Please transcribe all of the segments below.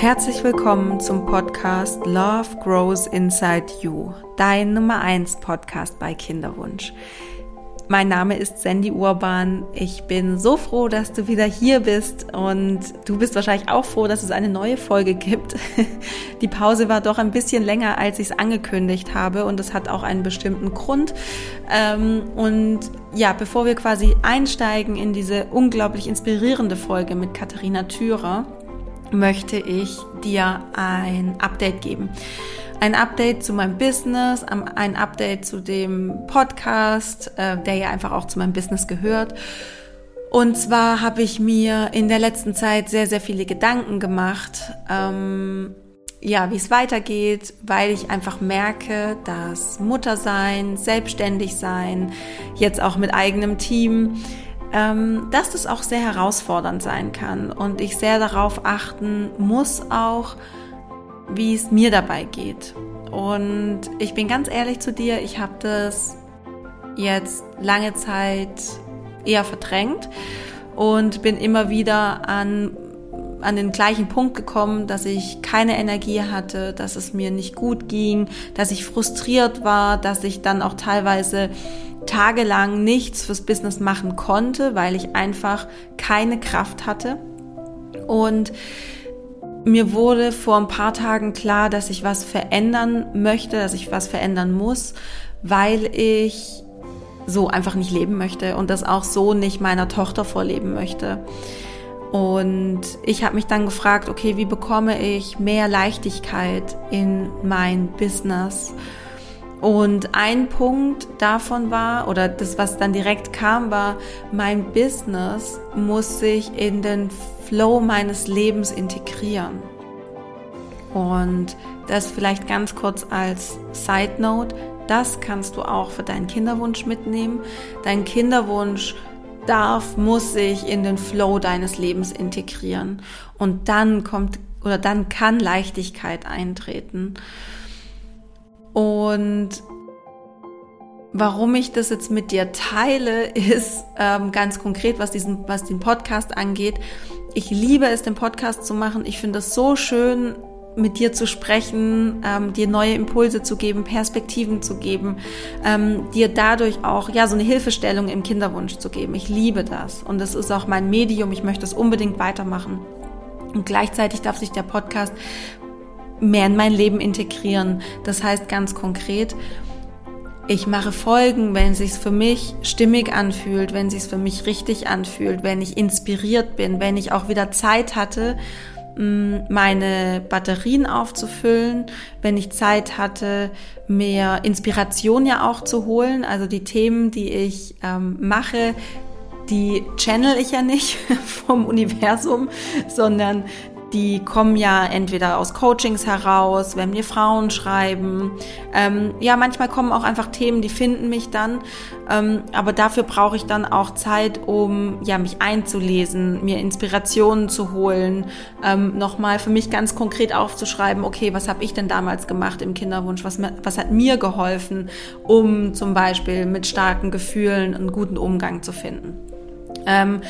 Herzlich willkommen zum Podcast Love Grows Inside You, dein Nummer 1 Podcast bei Kinderwunsch. Mein Name ist Sandy Urban. Ich bin so froh, dass du wieder hier bist und du bist wahrscheinlich auch froh, dass es eine neue Folge gibt. Die Pause war doch ein bisschen länger, als ich es angekündigt habe und es hat auch einen bestimmten Grund. Ähm, und ja, bevor wir quasi einsteigen in diese unglaublich inspirierende Folge mit Katharina Thürer, möchte ich dir ein Update geben. Ein Update zu meinem Business, ein Update zu dem Podcast, äh, der ja einfach auch zu meinem Business gehört. Und zwar habe ich mir in der letzten Zeit sehr, sehr viele Gedanken gemacht, ähm, ja, wie es weitergeht, weil ich einfach merke, dass Muttersein, selbstständig sein, jetzt auch mit eigenem Team, dass das auch sehr herausfordernd sein kann und ich sehr darauf achten muss auch, wie es mir dabei geht. Und ich bin ganz ehrlich zu dir, ich habe das jetzt lange Zeit eher verdrängt und bin immer wieder an an den gleichen Punkt gekommen, dass ich keine Energie hatte, dass es mir nicht gut ging, dass ich frustriert war, dass ich dann auch teilweise tagelang nichts fürs Business machen konnte, weil ich einfach keine Kraft hatte. Und mir wurde vor ein paar Tagen klar, dass ich was verändern möchte, dass ich was verändern muss, weil ich so einfach nicht leben möchte und das auch so nicht meiner Tochter vorleben möchte. Und ich habe mich dann gefragt, okay, wie bekomme ich mehr Leichtigkeit in mein Business? Und ein Punkt davon war, oder das, was dann direkt kam, war, mein Business muss sich in den Flow meines Lebens integrieren. Und das vielleicht ganz kurz als Side Note, das kannst du auch für deinen Kinderwunsch mitnehmen. Dein Kinderwunsch darf, muss sich in den Flow deines Lebens integrieren. Und dann kommt oder dann kann Leichtigkeit eintreten. Und warum ich das jetzt mit dir teile, ist ähm, ganz konkret, was diesen, was den Podcast angeht. Ich liebe es, den Podcast zu machen. Ich finde es so schön, mit dir zu sprechen, ähm, dir neue Impulse zu geben, Perspektiven zu geben, ähm, dir dadurch auch ja so eine Hilfestellung im Kinderwunsch zu geben. Ich liebe das und das ist auch mein Medium. Ich möchte es unbedingt weitermachen. Und gleichzeitig darf sich der Podcast mehr in mein Leben integrieren. Das heißt ganz konkret, ich mache Folgen, wenn es sich für mich stimmig anfühlt, wenn es sich für mich richtig anfühlt, wenn ich inspiriert bin, wenn ich auch wieder Zeit hatte, mm, meine Batterien aufzufüllen, wenn ich Zeit hatte, mehr Inspiration ja auch zu holen. Also die Themen, die ich ähm, mache, die channel ich ja nicht vom Universum, sondern die kommen ja entweder aus Coachings heraus, wenn mir Frauen schreiben. Ähm, ja, manchmal kommen auch einfach Themen, die finden mich dann. Ähm, aber dafür brauche ich dann auch Zeit, um ja mich einzulesen, mir Inspirationen zu holen, ähm, nochmal für mich ganz konkret aufzuschreiben, okay, was habe ich denn damals gemacht im Kinderwunsch? Was, was hat mir geholfen, um zum Beispiel mit starken Gefühlen einen guten Umgang zu finden? Ähm,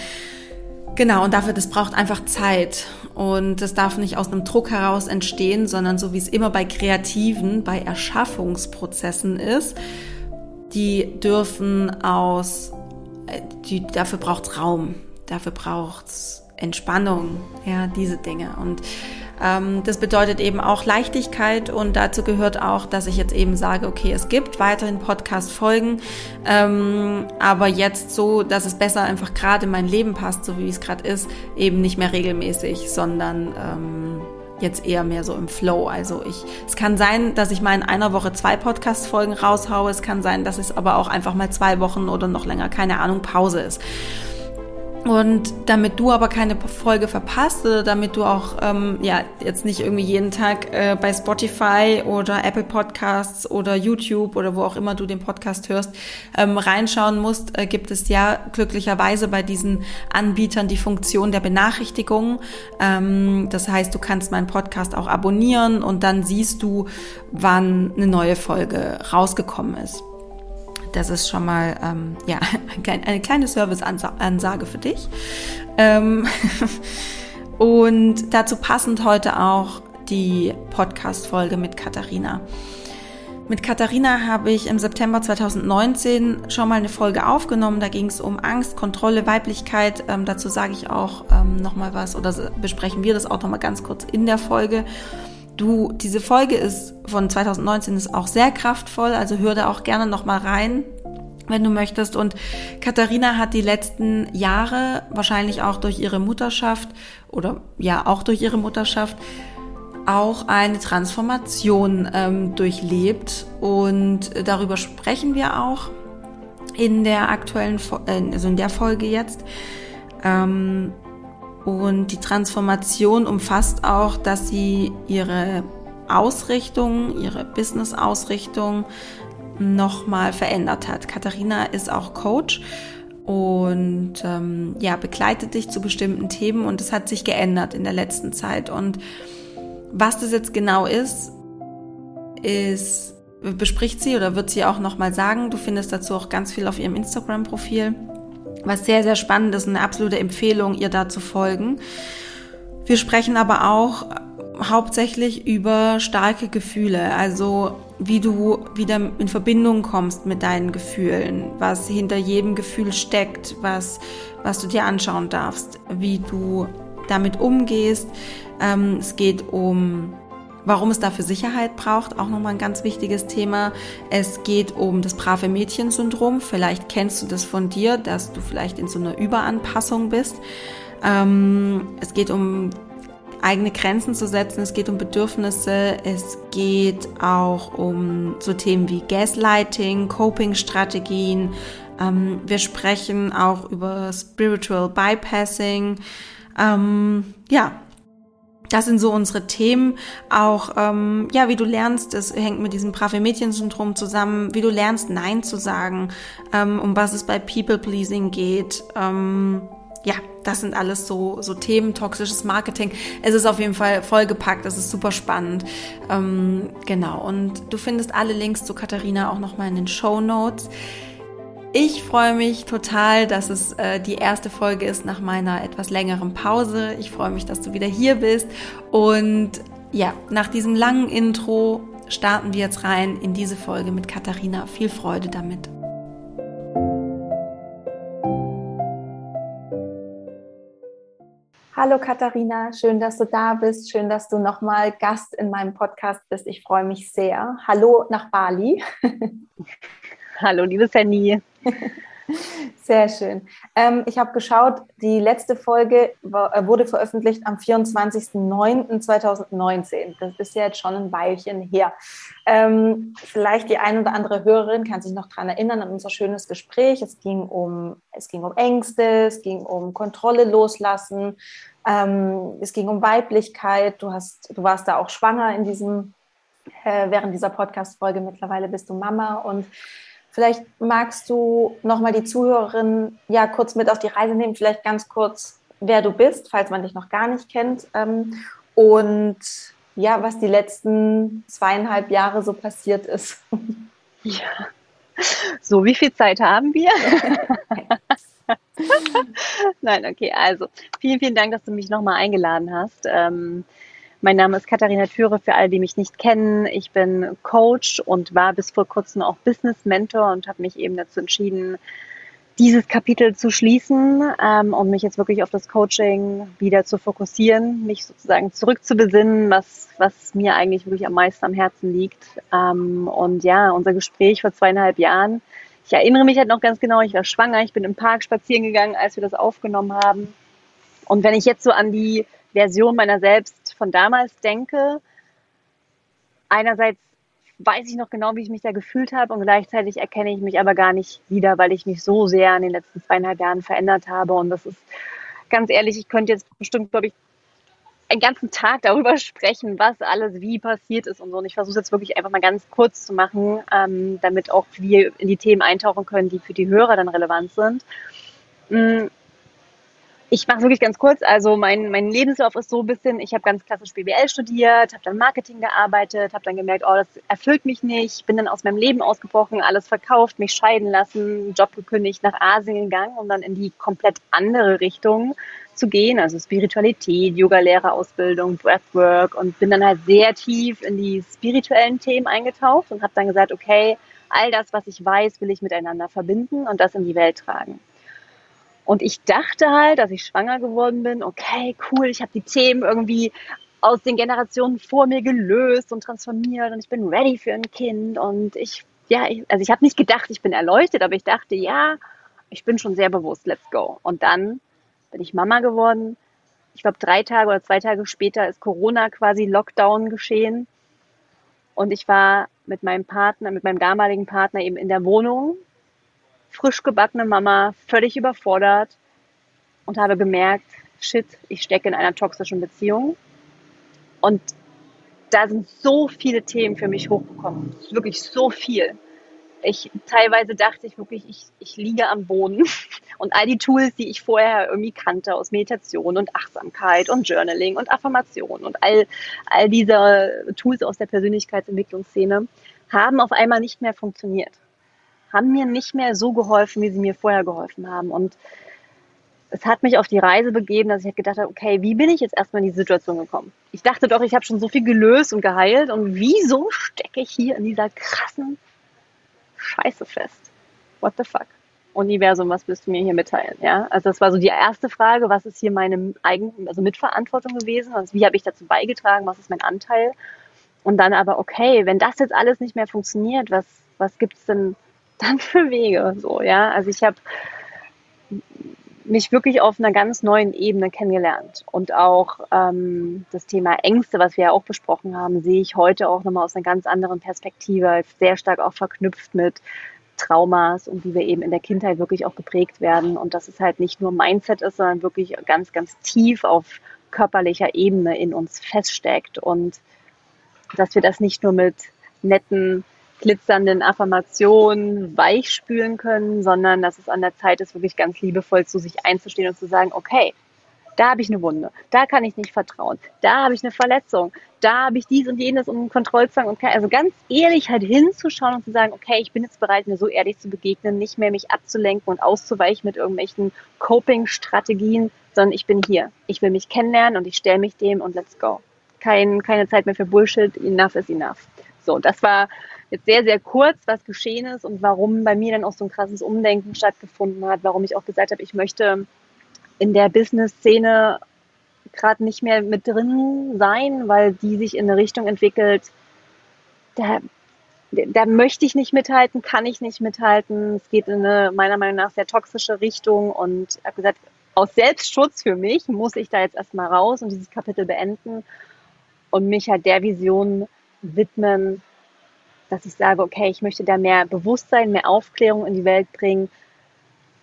Genau, und dafür, das braucht einfach Zeit. Und das darf nicht aus einem Druck heraus entstehen, sondern so wie es immer bei Kreativen, bei Erschaffungsprozessen ist, die dürfen aus, äh, die, dafür braucht Raum, dafür braucht Entspannung, ja, diese Dinge. Und das bedeutet eben auch Leichtigkeit und dazu gehört auch, dass ich jetzt eben sage, okay, es gibt weiterhin Podcast-Folgen, ähm, aber jetzt so, dass es besser einfach gerade in mein Leben passt, so wie es gerade ist, eben nicht mehr regelmäßig, sondern ähm, jetzt eher mehr so im Flow. Also ich, es kann sein, dass ich mal in einer Woche zwei Podcast-Folgen raushaue. Es kann sein, dass es aber auch einfach mal zwei Wochen oder noch länger, keine Ahnung, Pause ist. Und damit du aber keine Folge verpasst oder damit du auch ähm, ja jetzt nicht irgendwie jeden Tag äh, bei Spotify oder Apple Podcasts oder YouTube oder wo auch immer du den Podcast hörst ähm, reinschauen musst, äh, gibt es ja glücklicherweise bei diesen Anbietern die Funktion der Benachrichtigung. Ähm, das heißt, du kannst meinen Podcast auch abonnieren und dann siehst du, wann eine neue Folge rausgekommen ist. Das ist schon mal ähm, ja, eine kleine Serviceansage für dich. Ähm, Und dazu passend heute auch die Podcast-Folge mit Katharina. Mit Katharina habe ich im September 2019 schon mal eine Folge aufgenommen. Da ging es um Angst, Kontrolle, Weiblichkeit. Ähm, dazu sage ich auch ähm, nochmal was oder besprechen wir das auch nochmal ganz kurz in der Folge. Du, diese Folge ist von 2019 ist auch sehr kraftvoll, also hör da auch gerne nochmal rein, wenn du möchtest. Und Katharina hat die letzten Jahre, wahrscheinlich auch durch ihre Mutterschaft oder ja, auch durch ihre Mutterschaft, auch eine Transformation ähm, durchlebt und darüber sprechen wir auch in der aktuellen, äh, also in der Folge jetzt. Ähm, und die Transformation umfasst auch, dass sie ihre Ausrichtung, ihre Business-Ausrichtung nochmal verändert hat. Katharina ist auch Coach und ähm, ja, begleitet dich zu bestimmten Themen und es hat sich geändert in der letzten Zeit. Und was das jetzt genau ist, ist, bespricht sie oder wird sie auch nochmal sagen. Du findest dazu auch ganz viel auf ihrem Instagram-Profil. Was sehr, sehr spannend ist, eine absolute Empfehlung, ihr da zu folgen. Wir sprechen aber auch hauptsächlich über starke Gefühle, also wie du wieder in Verbindung kommst mit deinen Gefühlen, was hinter jedem Gefühl steckt, was, was du dir anschauen darfst, wie du damit umgehst, ähm, es geht um warum es dafür Sicherheit braucht, auch nochmal ein ganz wichtiges Thema. Es geht um das brave Mädchen-Syndrom. Vielleicht kennst du das von dir, dass du vielleicht in so einer Überanpassung bist. Ähm, es geht um eigene Grenzen zu setzen, es geht um Bedürfnisse, es geht auch um so Themen wie Gaslighting, Coping-Strategien. Ähm, wir sprechen auch über Spiritual Bypassing. Ähm, ja, das sind so unsere Themen. Auch, ähm, ja, wie du lernst, es hängt mit diesem brave Mädchen-Syndrom zusammen, wie du lernst, Nein zu sagen, ähm, um was es bei People-Pleasing geht. Ähm, ja, das sind alles so, so Themen, toxisches Marketing. Es ist auf jeden Fall vollgepackt, es ist super spannend. Ähm, genau, und du findest alle Links zu Katharina auch nochmal in den Show Notes. Ich freue mich total, dass es äh, die erste Folge ist nach meiner etwas längeren Pause. Ich freue mich, dass du wieder hier bist. Und ja, nach diesem langen Intro starten wir jetzt rein in diese Folge mit Katharina. Viel Freude damit. Hallo Katharina, schön, dass du da bist. Schön, dass du nochmal Gast in meinem Podcast bist. Ich freue mich sehr. Hallo nach Bali. Hallo, liebe Sandy. Sehr schön. Ähm, ich habe geschaut, die letzte Folge äh, wurde veröffentlicht am 24.09.2019. Das ist ja jetzt schon ein Weilchen her. Ähm, vielleicht die ein oder andere Hörerin kann sich noch daran erinnern an unser schönes Gespräch. Es ging um, es ging um Ängste, es ging um Kontrolle loslassen, ähm, es ging um Weiblichkeit. Du, hast, du warst da auch schwanger in diesem, äh, während dieser Podcast-Folge. Mittlerweile bist du Mama und Vielleicht magst du nochmal die Zuhörerin ja kurz mit auf die Reise nehmen, vielleicht ganz kurz, wer du bist, falls man dich noch gar nicht kennt. Ähm, und ja, was die letzten zweieinhalb Jahre so passiert ist. Ja. So, wie viel Zeit haben wir? Nein, okay, also vielen, vielen Dank, dass du mich nochmal eingeladen hast. Ähm, mein Name ist Katharina Thüre, für alle, die mich nicht kennen. Ich bin Coach und war bis vor kurzem auch Business Mentor und habe mich eben dazu entschieden, dieses Kapitel zu schließen ähm, und mich jetzt wirklich auf das Coaching wieder zu fokussieren, mich sozusagen zurückzubesinnen, was, was mir eigentlich wirklich am meisten am Herzen liegt. Ähm, und ja, unser Gespräch vor zweieinhalb Jahren, ich erinnere mich halt noch ganz genau, ich war schwanger, ich bin im Park spazieren gegangen, als wir das aufgenommen haben. Und wenn ich jetzt so an die Version meiner selbst von damals denke. Einerseits weiß ich noch genau, wie ich mich da gefühlt habe und gleichzeitig erkenne ich mich aber gar nicht wieder, weil ich mich so sehr in den letzten zweieinhalb Jahren verändert habe. Und das ist ganz ehrlich, ich könnte jetzt bestimmt, glaube ich, einen ganzen Tag darüber sprechen, was alles wie passiert ist und so. Und ich versuche jetzt wirklich einfach mal ganz kurz zu machen, ähm, damit auch wir in die Themen eintauchen können, die für die Hörer dann relevant sind. Ich mache wirklich ganz kurz. Also mein, mein Lebenslauf ist so ein bisschen, ich habe ganz klassisch BWL studiert, habe dann Marketing gearbeitet, habe dann gemerkt, oh, das erfüllt mich nicht, bin dann aus meinem Leben ausgebrochen, alles verkauft, mich scheiden lassen, Job gekündigt, nach Asien gegangen, um dann in die komplett andere Richtung zu gehen, also Spiritualität, Yoga-Lehrerausbildung, Breathwork und bin dann halt sehr tief in die spirituellen Themen eingetaucht und habe dann gesagt, okay, all das, was ich weiß, will ich miteinander verbinden und das in die Welt tragen. Und ich dachte halt, dass ich schwanger geworden bin, okay, cool, ich habe die Themen irgendwie aus den Generationen vor mir gelöst und transformiert und ich bin ready für ein Kind und ich, ja, ich, also ich habe nicht gedacht, ich bin erleuchtet, aber ich dachte, ja, ich bin schon sehr bewusst, let's go. Und dann bin ich Mama geworden. Ich glaube, drei Tage oder zwei Tage später ist Corona quasi Lockdown geschehen. Und ich war mit meinem Partner, mit meinem damaligen Partner eben in der Wohnung frisch gebackene Mama, völlig überfordert und habe gemerkt, shit, ich stecke in einer toxischen Beziehung. Und da sind so viele Themen für mich hochgekommen. Wirklich so viel. Ich teilweise dachte ich wirklich, ich, ich liege am Boden und all die Tools, die ich vorher irgendwie kannte aus Meditation und Achtsamkeit und Journaling und Affirmation und all, all diese Tools aus der Persönlichkeitsentwicklungsszene haben auf einmal nicht mehr funktioniert haben mir nicht mehr so geholfen, wie sie mir vorher geholfen haben. Und es hat mich auf die Reise begeben, dass ich gedacht habe, okay, wie bin ich jetzt erstmal in die Situation gekommen? Ich dachte doch, ich habe schon so viel gelöst und geheilt und wieso stecke ich hier in dieser krassen Scheiße fest? What the fuck? Universum, was willst du mir hier mitteilen? Ja, also das war so die erste Frage, was ist hier meine eigene, also Mitverantwortung gewesen? Also wie habe ich dazu beigetragen? Was ist mein Anteil? Und dann aber, okay, wenn das jetzt alles nicht mehr funktioniert, was, was gibt's denn dann für Wege? So, ja. Also ich habe mich wirklich auf einer ganz neuen Ebene kennengelernt. Und auch ähm, das Thema Ängste, was wir ja auch besprochen haben, sehe ich heute auch nochmal aus einer ganz anderen Perspektive, sehr stark auch verknüpft mit Traumas und wie wir eben in der Kindheit wirklich auch geprägt werden. Und dass es halt nicht nur Mindset ist, sondern wirklich ganz, ganz tief auf körperlicher Ebene in uns feststeckt. Und dass wir das nicht nur mit netten glitzernden Affirmationen weichspülen können, sondern dass es an der Zeit ist, wirklich ganz liebevoll zu sich einzustehen und zu sagen, okay, da habe ich eine Wunde, da kann ich nicht vertrauen, da habe ich eine Verletzung, da habe ich dies und jenes und einen Kontrollzwang und also ganz ehrlich halt hinzuschauen und zu sagen, okay, ich bin jetzt bereit, mir so ehrlich zu begegnen, nicht mehr mich abzulenken und auszuweichen mit irgendwelchen Coping-Strategien, sondern ich bin hier. Ich will mich kennenlernen und ich stelle mich dem und let's go. Kein, keine Zeit mehr für Bullshit, enough is enough. So, das war jetzt sehr, sehr kurz, was geschehen ist und warum bei mir dann auch so ein krasses Umdenken stattgefunden hat, warum ich auch gesagt habe, ich möchte in der Business-Szene gerade nicht mehr mit drin sein, weil die sich in eine Richtung entwickelt, da, da möchte ich nicht mithalten, kann ich nicht mithalten. Es geht in eine meiner Meinung nach sehr toxische Richtung und habe gesagt, aus Selbstschutz für mich muss ich da jetzt erstmal raus und dieses Kapitel beenden und mich halt der Vision widmen, dass ich sage, okay, ich möchte da mehr Bewusstsein, mehr Aufklärung in die Welt bringen,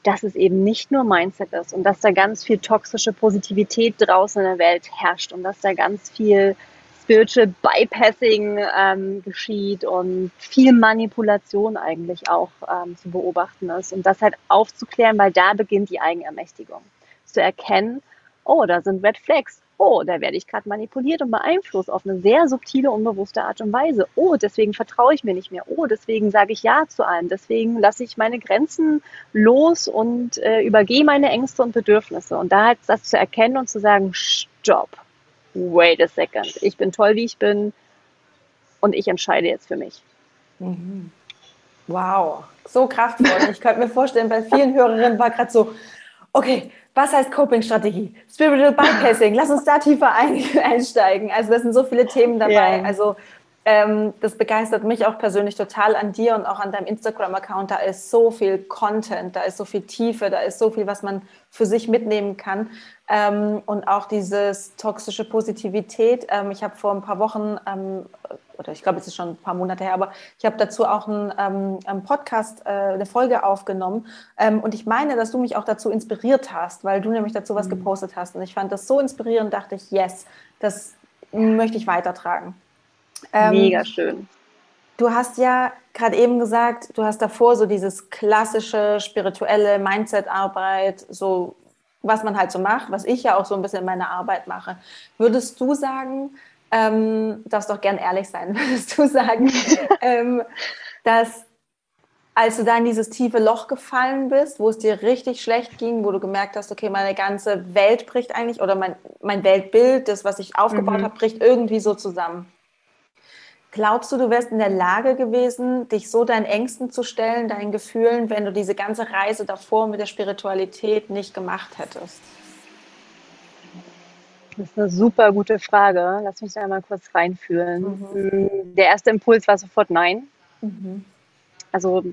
dass es eben nicht nur Mindset ist und dass da ganz viel toxische Positivität draußen in der Welt herrscht und dass da ganz viel Spiritual Bypassing ähm, geschieht und viel Manipulation eigentlich auch ähm, zu beobachten ist und das halt aufzuklären, weil da beginnt die Eigenermächtigung. Zu erkennen, oh, da sind Red Flags, oh, da werde ich gerade manipuliert und beeinflusst auf eine sehr subtile, unbewusste Art und Weise. Oh, deswegen vertraue ich mir nicht mehr. Oh, deswegen sage ich Ja zu allem. Deswegen lasse ich meine Grenzen los und äh, übergehe meine Ängste und Bedürfnisse. Und da halt das zu erkennen und zu sagen, stopp, wait a second. Ich bin toll, wie ich bin und ich entscheide jetzt für mich. Mhm. Wow, so kraftvoll. Ich könnte mir vorstellen, bei vielen Hörerinnen war gerade so, okay, was heißt Coping-Strategie? Spiritual Bypassing, lass uns da tiefer ein, einsteigen. Also das sind so viele Themen dabei. Ja. Also ähm, das begeistert mich auch persönlich total an dir und auch an deinem Instagram-Account. Da ist so viel Content, da ist so viel Tiefe, da ist so viel, was man für sich mitnehmen kann. Ähm, und auch dieses toxische Positivität. Ähm, ich habe vor ein paar Wochen ähm, oder ich glaube, es ist schon ein paar Monate her, aber ich habe dazu auch einen, ähm, einen Podcast, äh, eine Folge aufgenommen. Ähm, und ich meine, dass du mich auch dazu inspiriert hast, weil du nämlich dazu was mhm. gepostet hast. Und ich fand das so inspirierend, dachte ich, yes, das möchte ich weitertragen. Ähm, Mega schön. Du hast ja gerade eben gesagt, du hast davor so dieses klassische spirituelle Mindset-Arbeit, so was man halt so macht, was ich ja auch so ein bisschen in meiner Arbeit mache. Würdest du sagen, ähm, darfst doch gern ehrlich sein, würdest du sagen, ähm, dass als du da in dieses tiefe Loch gefallen bist, wo es dir richtig schlecht ging, wo du gemerkt hast, okay, meine ganze Welt bricht eigentlich oder mein, mein Weltbild, das, was ich aufgebaut mhm. habe, bricht irgendwie so zusammen. Glaubst du, du wärst in der Lage gewesen, dich so deinen Ängsten zu stellen, deinen Gefühlen, wenn du diese ganze Reise davor mit der Spiritualität nicht gemacht hättest? Das ist eine super gute Frage. Lass mich da mal kurz reinfühlen. Mhm. Der erste Impuls war sofort Nein. Mhm. Also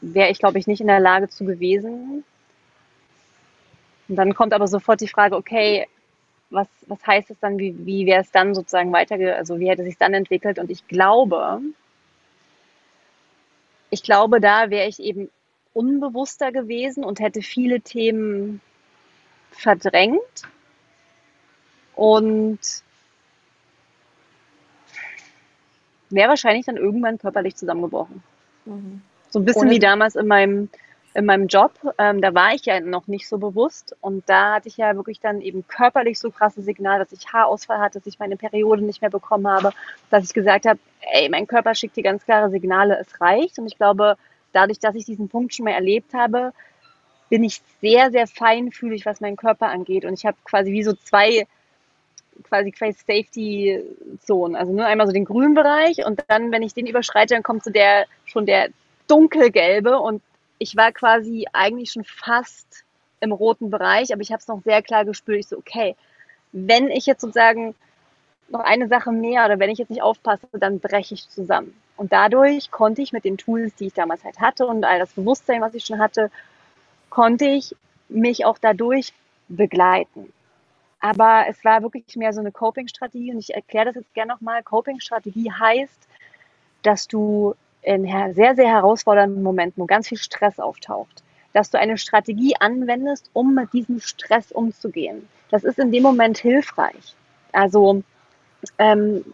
wäre ich, glaube ich, nicht in der Lage zu gewesen. Und dann kommt aber sofort die Frage, okay, was, was heißt es dann, wie, wie wäre es dann sozusagen weiter, also wie hätte es sich dann entwickelt? Und ich glaube, ich glaube, da wäre ich eben unbewusster gewesen und hätte viele Themen verdrängt und wäre wahrscheinlich dann irgendwann körperlich zusammengebrochen. Mhm. So ein bisschen Ohne wie damals in meinem, in meinem Job. Ähm, da war ich ja noch nicht so bewusst. Und da hatte ich ja wirklich dann eben körperlich so krasse Signal, dass ich Haarausfall hatte, dass ich meine Periode nicht mehr bekommen habe, dass ich gesagt habe, ey, mein Körper schickt dir ganz klare Signale, es reicht. Und ich glaube, dadurch, dass ich diesen Punkt schon mal erlebt habe, bin ich sehr, sehr feinfühlig, was meinen Körper angeht. Und ich habe quasi wie so zwei quasi quasi Safety Zone. Also nur einmal so den grünen Bereich und dann, wenn ich den überschreite, dann kommt so der schon der dunkelgelbe und ich war quasi eigentlich schon fast im roten Bereich, aber ich habe es noch sehr klar gespürt. Ich so, okay, wenn ich jetzt sozusagen noch eine Sache mehr oder wenn ich jetzt nicht aufpasse, dann breche ich zusammen. Und dadurch konnte ich mit den Tools, die ich damals halt hatte und all das Bewusstsein, was ich schon hatte, konnte ich mich auch dadurch begleiten. Aber es war wirklich mehr so eine Coping-Strategie und ich erkläre das jetzt gerne nochmal. Coping-Strategie heißt, dass du in sehr, sehr herausfordernden Momenten, wo ganz viel Stress auftaucht, dass du eine Strategie anwendest, um mit diesem Stress umzugehen. Das ist in dem Moment hilfreich. Also, ähm,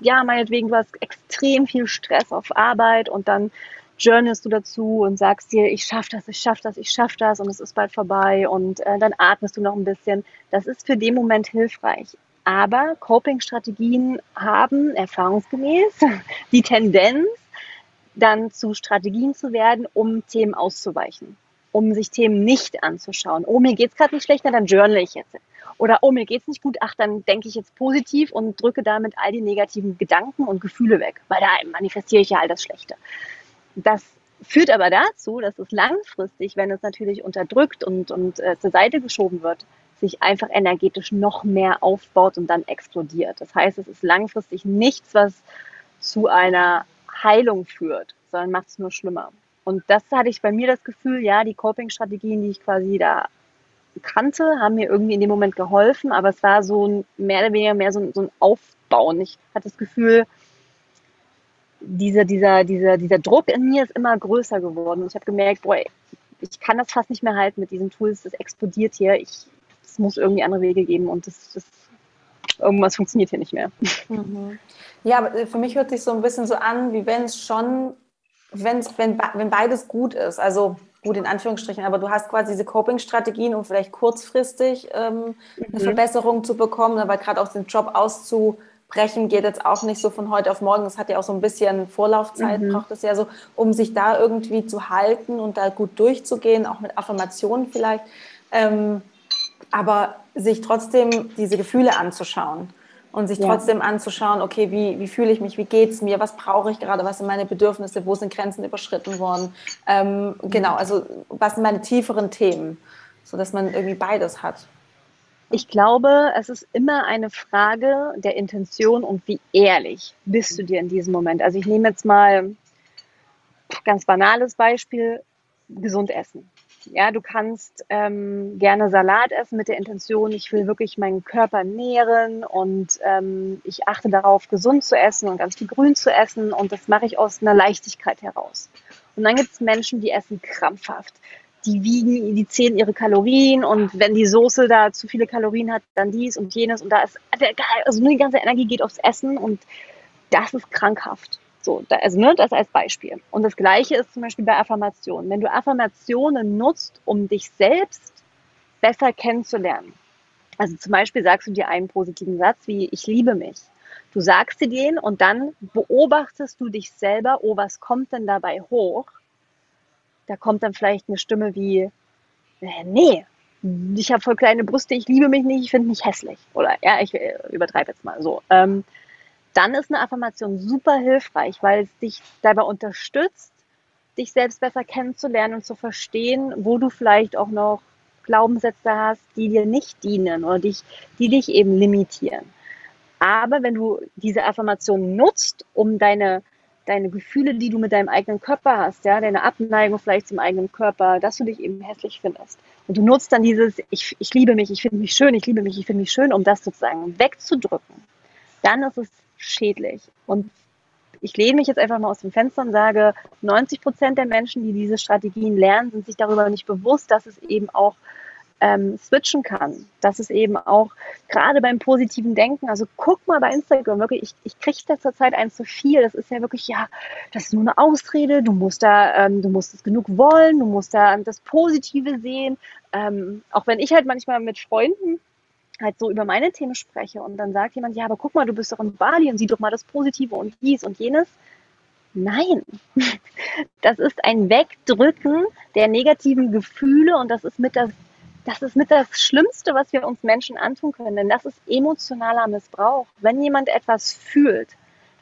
ja, meinetwegen, du hast extrem viel Stress auf Arbeit und dann journalst du dazu und sagst dir, ich schaff das, ich schaff das, ich schaff das und es ist bald vorbei und äh, dann atmest du noch ein bisschen. Das ist für den Moment hilfreich. Aber Coping-Strategien haben erfahrungsgemäß die Tendenz, dann zu Strategien zu werden, um Themen auszuweichen, um sich Themen nicht anzuschauen. Oh, mir geht's gerade nicht schlecht, dann journal ich jetzt. Oder oh, mir geht's nicht gut, ach, dann denke ich jetzt positiv und drücke damit all die negativen Gedanken und Gefühle weg, weil da manifestiere ich ja all das Schlechte. Das führt aber dazu, dass es langfristig, wenn es natürlich unterdrückt und, und äh, zur Seite geschoben wird, sich einfach energetisch noch mehr aufbaut und dann explodiert. Das heißt, es ist langfristig nichts, was zu einer Heilung führt, sondern macht es nur schlimmer. Und das hatte ich bei mir das Gefühl, ja, die Coping-Strategien, die ich quasi da kannte, haben mir irgendwie in dem Moment geholfen, aber es war so ein, mehr oder weniger mehr so ein, so ein Aufbauen. Ich hatte das Gefühl, dieser, dieser, dieser, dieser Druck in mir ist immer größer geworden. Und ich habe gemerkt, boah, ich kann das fast nicht mehr halten mit diesen Tools, das explodiert hier. Ich, es muss irgendwie andere Wege geben und das, das irgendwas funktioniert hier nicht mehr. Mhm. Ja, äh, für mich hört sich so ein bisschen so an, wie wenn es schon, wenn's, wenn, wenn beides gut ist, also gut in Anführungsstrichen, aber du hast quasi diese Coping-Strategien, um vielleicht kurzfristig ähm, eine mhm. Verbesserung zu bekommen, aber gerade auch den Job auszubrechen geht jetzt auch nicht so von heute auf morgen. Das hat ja auch so ein bisschen Vorlaufzeit, mhm. braucht es ja so, um sich da irgendwie zu halten und da gut durchzugehen, auch mit Affirmationen vielleicht. Ähm, aber sich trotzdem diese Gefühle anzuschauen und sich ja. trotzdem anzuschauen, okay, wie, wie fühle ich mich, wie geht es mir, was brauche ich gerade, was sind meine Bedürfnisse, wo sind Grenzen überschritten worden. Ähm, genau, also was sind meine tieferen Themen, sodass man irgendwie beides hat. Ich glaube, es ist immer eine Frage der Intention und wie ehrlich bist du dir in diesem Moment. Also ich nehme jetzt mal ganz banales Beispiel, gesund essen. Ja, du kannst ähm, gerne Salat essen mit der Intention, ich will wirklich meinen Körper nähren und ähm, ich achte darauf, gesund zu essen und ganz viel Grün zu essen und das mache ich aus einer Leichtigkeit heraus. Und dann gibt es Menschen, die essen krampfhaft. Die wiegen, die zählen ihre Kalorien und wenn die Soße da zu viele Kalorien hat, dann dies und jenes und da ist, also nur die ganze Energie geht aufs Essen und das ist krankhaft. So, da, also ne, das als Beispiel. Und das Gleiche ist zum Beispiel bei Affirmationen. Wenn du Affirmationen nutzt, um dich selbst besser kennenzulernen. Also zum Beispiel sagst du dir einen positiven Satz wie ich liebe mich Du sagst sie denen und dann beobachtest du dich selber, oh, was kommt denn dabei hoch? Da kommt dann vielleicht eine Stimme wie, äh, nee, ich habe voll kleine Brüste, ich liebe mich nicht, ich finde mich hässlich. Oder ja, ich äh, übertreibe jetzt mal so. Ähm, dann ist eine Affirmation super hilfreich, weil es dich dabei unterstützt, dich selbst besser kennenzulernen und zu verstehen, wo du vielleicht auch noch Glaubenssätze hast, die dir nicht dienen oder dich, die dich eben limitieren. Aber wenn du diese Affirmation nutzt, um deine, deine Gefühle, die du mit deinem eigenen Körper hast, ja, deine Abneigung vielleicht zum eigenen Körper, dass du dich eben hässlich findest. Und du nutzt dann dieses, ich, ich liebe mich, ich finde mich schön, ich liebe mich, ich finde mich schön, um das sozusagen wegzudrücken. Dann ist es schädlich. Und ich lehne mich jetzt einfach mal aus dem Fenster und sage, 90 Prozent der Menschen, die diese Strategien lernen, sind sich darüber nicht bewusst, dass es eben auch ähm, switchen kann. Dass es eben auch gerade beim positiven Denken, also guck mal bei Instagram, wirklich, ich, ich kriege da zurzeit ein zu viel. Das ist ja wirklich, ja, das ist nur eine Ausrede, du musst da, ähm, du musst es genug wollen, du musst da das Positive sehen. Ähm, auch wenn ich halt manchmal mit Freunden halt so über meine Themen spreche und dann sagt jemand, ja, aber guck mal, du bist doch in Bali und sieh doch mal das Positive und dies und jenes. Nein, das ist ein Wegdrücken der negativen Gefühle und das ist mit das, das ist mit das Schlimmste, was wir uns Menschen antun können, denn das ist emotionaler Missbrauch. Wenn jemand etwas fühlt,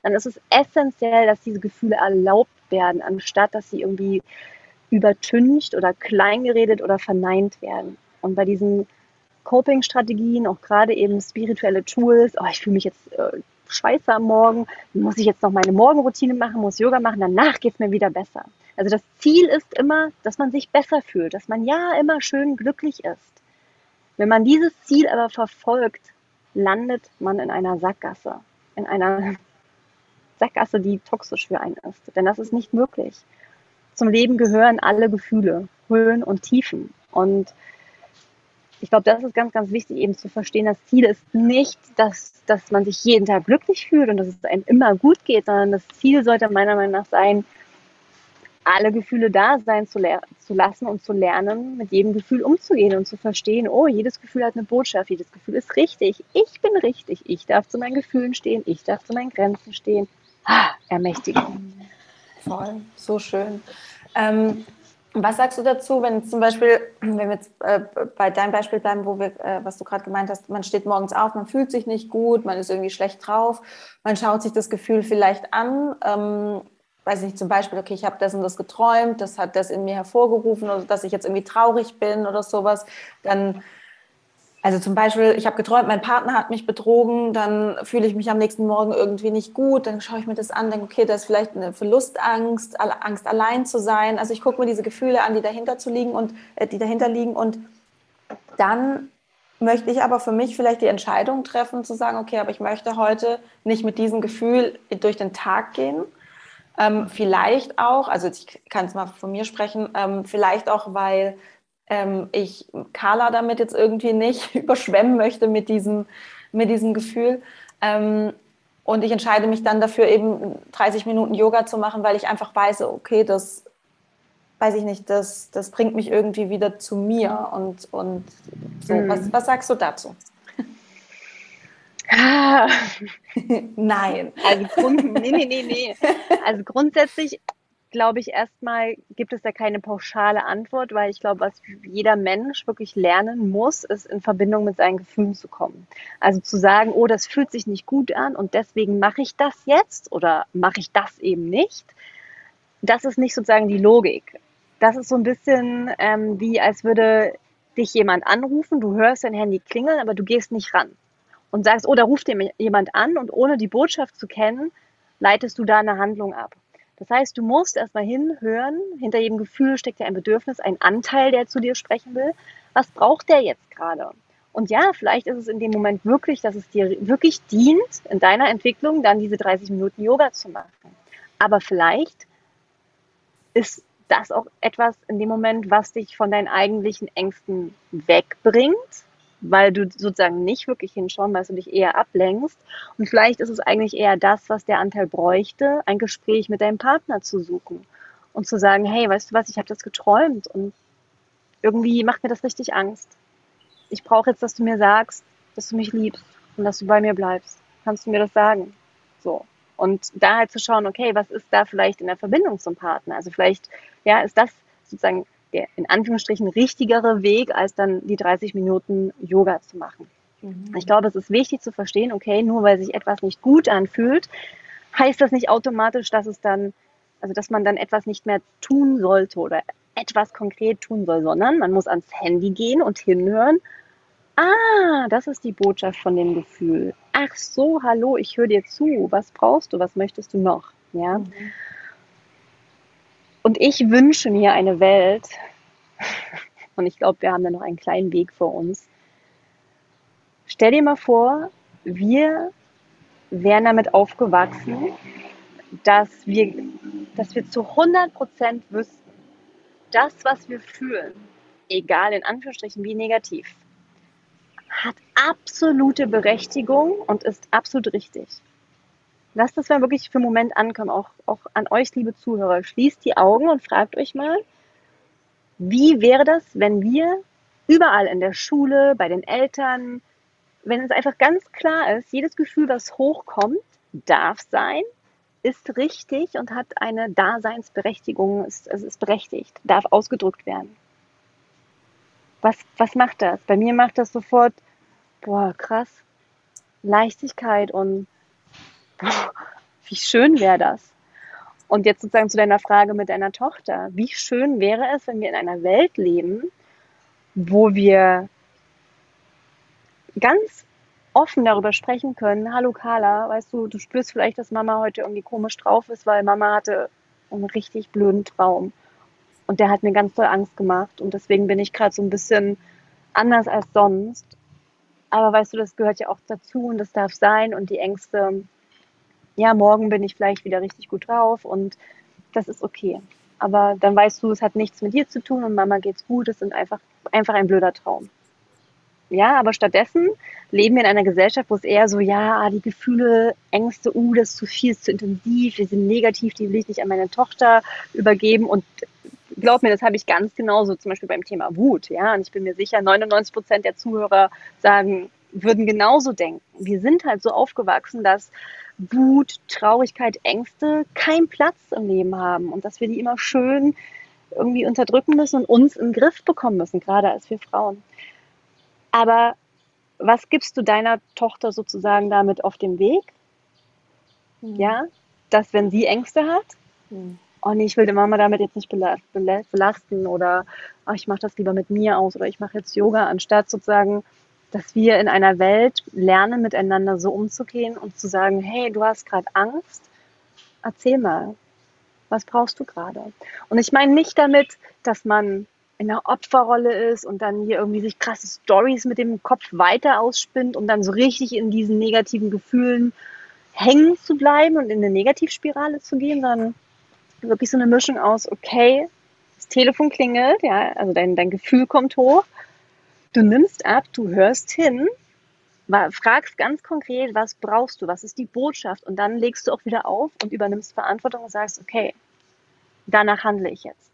dann ist es essentiell, dass diese Gefühle erlaubt werden, anstatt dass sie irgendwie übertüncht oder kleingeredet oder verneint werden. Und bei diesen Coping-Strategien, auch gerade eben spirituelle Tools. Oh, ich fühle mich jetzt äh, scheiße am Morgen, muss ich jetzt noch meine Morgenroutine machen, muss Yoga machen, danach geht es mir wieder besser. Also das Ziel ist immer, dass man sich besser fühlt, dass man ja immer schön glücklich ist. Wenn man dieses Ziel aber verfolgt, landet man in einer Sackgasse, in einer Sackgasse, die toxisch für einen ist. Denn das ist nicht möglich. Zum Leben gehören alle Gefühle, Höhen und Tiefen. Und ich glaube, das ist ganz, ganz wichtig, eben zu verstehen. Das Ziel ist nicht, dass, dass man sich jeden Tag glücklich fühlt und dass es einem immer gut geht, sondern das Ziel sollte meiner Meinung nach sein, alle Gefühle da sein zu, zu lassen und zu lernen, mit jedem Gefühl umzugehen und zu verstehen, oh, jedes Gefühl hat eine Botschaft, jedes Gefühl ist richtig, ich bin richtig, ich darf zu meinen Gefühlen stehen, ich darf zu meinen Grenzen stehen. Ah, Ermächtigung. Voll, so schön. Ähm, was sagst du dazu, wenn zum Beispiel, wenn wir jetzt äh, bei deinem Beispiel bleiben, wo wir, äh, was du gerade gemeint hast, man steht morgens auf, man fühlt sich nicht gut, man ist irgendwie schlecht drauf, man schaut sich das Gefühl vielleicht an, ähm, weiß nicht, zum Beispiel, okay, ich habe das und das geträumt, das hat das in mir hervorgerufen oder dass ich jetzt irgendwie traurig bin oder sowas, dann also zum Beispiel, ich habe geträumt, mein Partner hat mich betrogen, dann fühle ich mich am nächsten Morgen irgendwie nicht gut, dann schaue ich mir das an, denke, okay, da ist vielleicht eine Verlustangst, Angst allein zu sein. Also ich gucke mir diese Gefühle an, die dahinter zu liegen und äh, die dahinter liegen und dann möchte ich aber für mich vielleicht die Entscheidung treffen, zu sagen, okay, aber ich möchte heute nicht mit diesem Gefühl durch den Tag gehen. Ähm, vielleicht auch, also ich kann es mal von mir sprechen, ähm, vielleicht auch, weil ähm, ich Carla damit jetzt irgendwie nicht überschwemmen möchte mit diesem, mit diesem Gefühl. Ähm, und ich entscheide mich dann dafür, eben 30 Minuten Yoga zu machen, weil ich einfach weiß, okay, das weiß ich nicht, das, das bringt mich irgendwie wieder zu mir. Und, und so. Mhm. Was, was sagst du dazu? Ah. Nein. Also, Grund, nee, nee, nee, nee. Also grundsätzlich glaube ich, erstmal gibt es da keine pauschale Antwort, weil ich glaube, was jeder Mensch wirklich lernen muss, ist in Verbindung mit seinen Gefühlen zu kommen. Also zu sagen, oh, das fühlt sich nicht gut an und deswegen mache ich das jetzt oder mache ich das eben nicht. Das ist nicht sozusagen die Logik. Das ist so ein bisschen ähm, wie, als würde dich jemand anrufen, du hörst dein Handy klingeln, aber du gehst nicht ran und sagst, oh, da ruft dir jemand an und ohne die Botschaft zu kennen, leitest du da eine Handlung ab. Das heißt, du musst erstmal hinhören. Hinter jedem Gefühl steckt ja ein Bedürfnis, ein Anteil, der zu dir sprechen will. Was braucht der jetzt gerade? Und ja, vielleicht ist es in dem Moment wirklich, dass es dir wirklich dient, in deiner Entwicklung dann diese 30 Minuten Yoga zu machen. Aber vielleicht ist das auch etwas in dem Moment, was dich von deinen eigentlichen Ängsten wegbringt weil du sozusagen nicht wirklich hinschauen, weil du dich eher ablenkst. Und vielleicht ist es eigentlich eher das, was der Anteil bräuchte, ein Gespräch mit deinem Partner zu suchen und zu sagen, hey, weißt du was, ich habe das geträumt und irgendwie macht mir das richtig Angst. Ich brauche jetzt, dass du mir sagst, dass du mich liebst und dass du bei mir bleibst. Kannst du mir das sagen? So. Und da halt zu schauen, okay, was ist da vielleicht in der Verbindung zum Partner? Also vielleicht, ja, ist das sozusagen der in Anführungsstrichen richtigere Weg, als dann die 30 Minuten Yoga zu machen. Mhm. Ich glaube, es ist wichtig zu verstehen, okay, nur weil sich etwas nicht gut anfühlt, heißt das nicht automatisch, dass es dann, also dass man dann etwas nicht mehr tun sollte oder etwas konkret tun soll, sondern man muss ans Handy gehen und hinhören. Ah, das ist die Botschaft von dem Gefühl. Ach so, hallo, ich höre dir zu. Was brauchst du? Was möchtest du noch? Ja. Mhm. Und ich wünsche mir eine Welt, und ich glaube, wir haben da noch einen kleinen Weg vor uns. Stell dir mal vor, wir wären damit aufgewachsen, dass wir, dass wir zu 100 Prozent wüssten, das, was wir fühlen, egal in Anführungsstrichen wie negativ, hat absolute Berechtigung und ist absolut richtig. Lasst das mal wirklich für einen Moment ankommen, auch, auch an euch, liebe Zuhörer. Schließt die Augen und fragt euch mal, wie wäre das, wenn wir überall in der Schule, bei den Eltern, wenn es einfach ganz klar ist, jedes Gefühl, was hochkommt, darf sein, ist richtig und hat eine Daseinsberechtigung, ist, es ist berechtigt, darf ausgedrückt werden. Was, was macht das? Bei mir macht das sofort, boah, krass, Leichtigkeit und wie schön wäre das. Und jetzt sozusagen zu deiner Frage mit deiner Tochter. Wie schön wäre es, wenn wir in einer Welt leben, wo wir ganz offen darüber sprechen können, hallo Carla, weißt du, du spürst vielleicht, dass Mama heute irgendwie komisch drauf ist, weil Mama hatte einen richtig blöden Traum. Und der hat mir ganz doll Angst gemacht. Und deswegen bin ich gerade so ein bisschen anders als sonst. Aber weißt du, das gehört ja auch dazu und das darf sein. Und die Ängste, ja, morgen bin ich vielleicht wieder richtig gut drauf und das ist okay. Aber dann weißt du, es hat nichts mit dir zu tun und Mama geht's gut. Es ist einfach, einfach ein blöder Traum. Ja, aber stattdessen leben wir in einer Gesellschaft, wo es eher so, ja, ah, die Gefühle, Ängste, uh, das ist zu viel, ist zu intensiv, die sind negativ, die will ich nicht an meine Tochter übergeben. Und glaub mir, das habe ich ganz genauso, zum Beispiel beim Thema Wut. Ja, und ich bin mir sicher, 99 Prozent der Zuhörer sagen, würden genauso denken. Wir sind halt so aufgewachsen, dass Wut, Traurigkeit, Ängste keinen Platz im Leben haben und dass wir die immer schön irgendwie unterdrücken müssen und uns im Griff bekommen müssen, gerade als wir Frauen. Aber was gibst du deiner Tochter sozusagen damit auf dem Weg? Mhm. Ja, dass wenn sie Ängste hat, mhm. oh nee, ich will die Mama damit jetzt nicht belasten oder oh, ich mache das lieber mit mir aus oder ich mache jetzt Yoga, anstatt sozusagen, dass wir in einer Welt lernen, miteinander so umzugehen und zu sagen, hey, du hast gerade Angst, erzähl mal, was brauchst du gerade? Und ich meine nicht damit, dass man in der Opferrolle ist und dann hier irgendwie sich krasse Stories mit dem Kopf weiter ausspinnt, um dann so richtig in diesen negativen Gefühlen hängen zu bleiben und in eine Negativspirale zu gehen, sondern wirklich so eine Mischung aus, okay, das Telefon klingelt, ja, also dein, dein Gefühl kommt hoch, du nimmst ab, du hörst hin, fragst ganz konkret, was brauchst du, was ist die Botschaft und dann legst du auch wieder auf und übernimmst Verantwortung und sagst, okay, danach handle ich jetzt.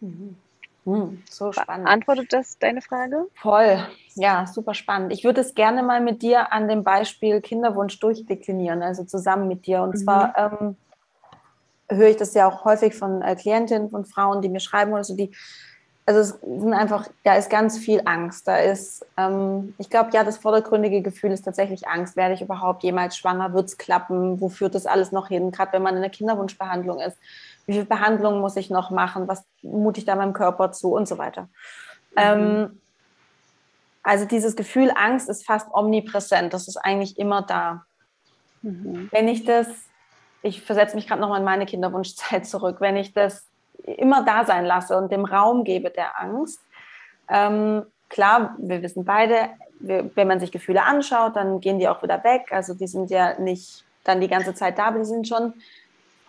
Mhm. Hm, so spannend. Antwortet das deine Frage? Voll. Ja, super spannend. Ich würde es gerne mal mit dir an dem Beispiel Kinderwunsch durchdeklinieren, also zusammen mit dir. Und mhm. zwar ähm, höre ich das ja auch häufig von äh, Klientinnen, von Frauen, die mir schreiben oder so, die, also es sind einfach, da ist ganz viel Angst. Da ist, ähm, ich glaube, ja, das vordergründige Gefühl ist tatsächlich Angst. Werde ich überhaupt jemals schwanger? Wird es klappen? Wo führt das alles noch hin? Gerade wenn man in der Kinderwunschbehandlung ist wie viel Behandlung muss ich noch machen, was mute ich da meinem Körper zu und so weiter. Mhm. Ähm, also dieses Gefühl Angst ist fast omnipräsent, das ist eigentlich immer da. Mhm. Wenn ich das, ich versetze mich gerade nochmal in meine Kinderwunschzeit zurück, wenn ich das immer da sein lasse und dem Raum gebe der Angst, ähm, klar, wir wissen beide, wenn man sich Gefühle anschaut, dann gehen die auch wieder weg. Also die sind ja nicht dann die ganze Zeit da, aber die sind schon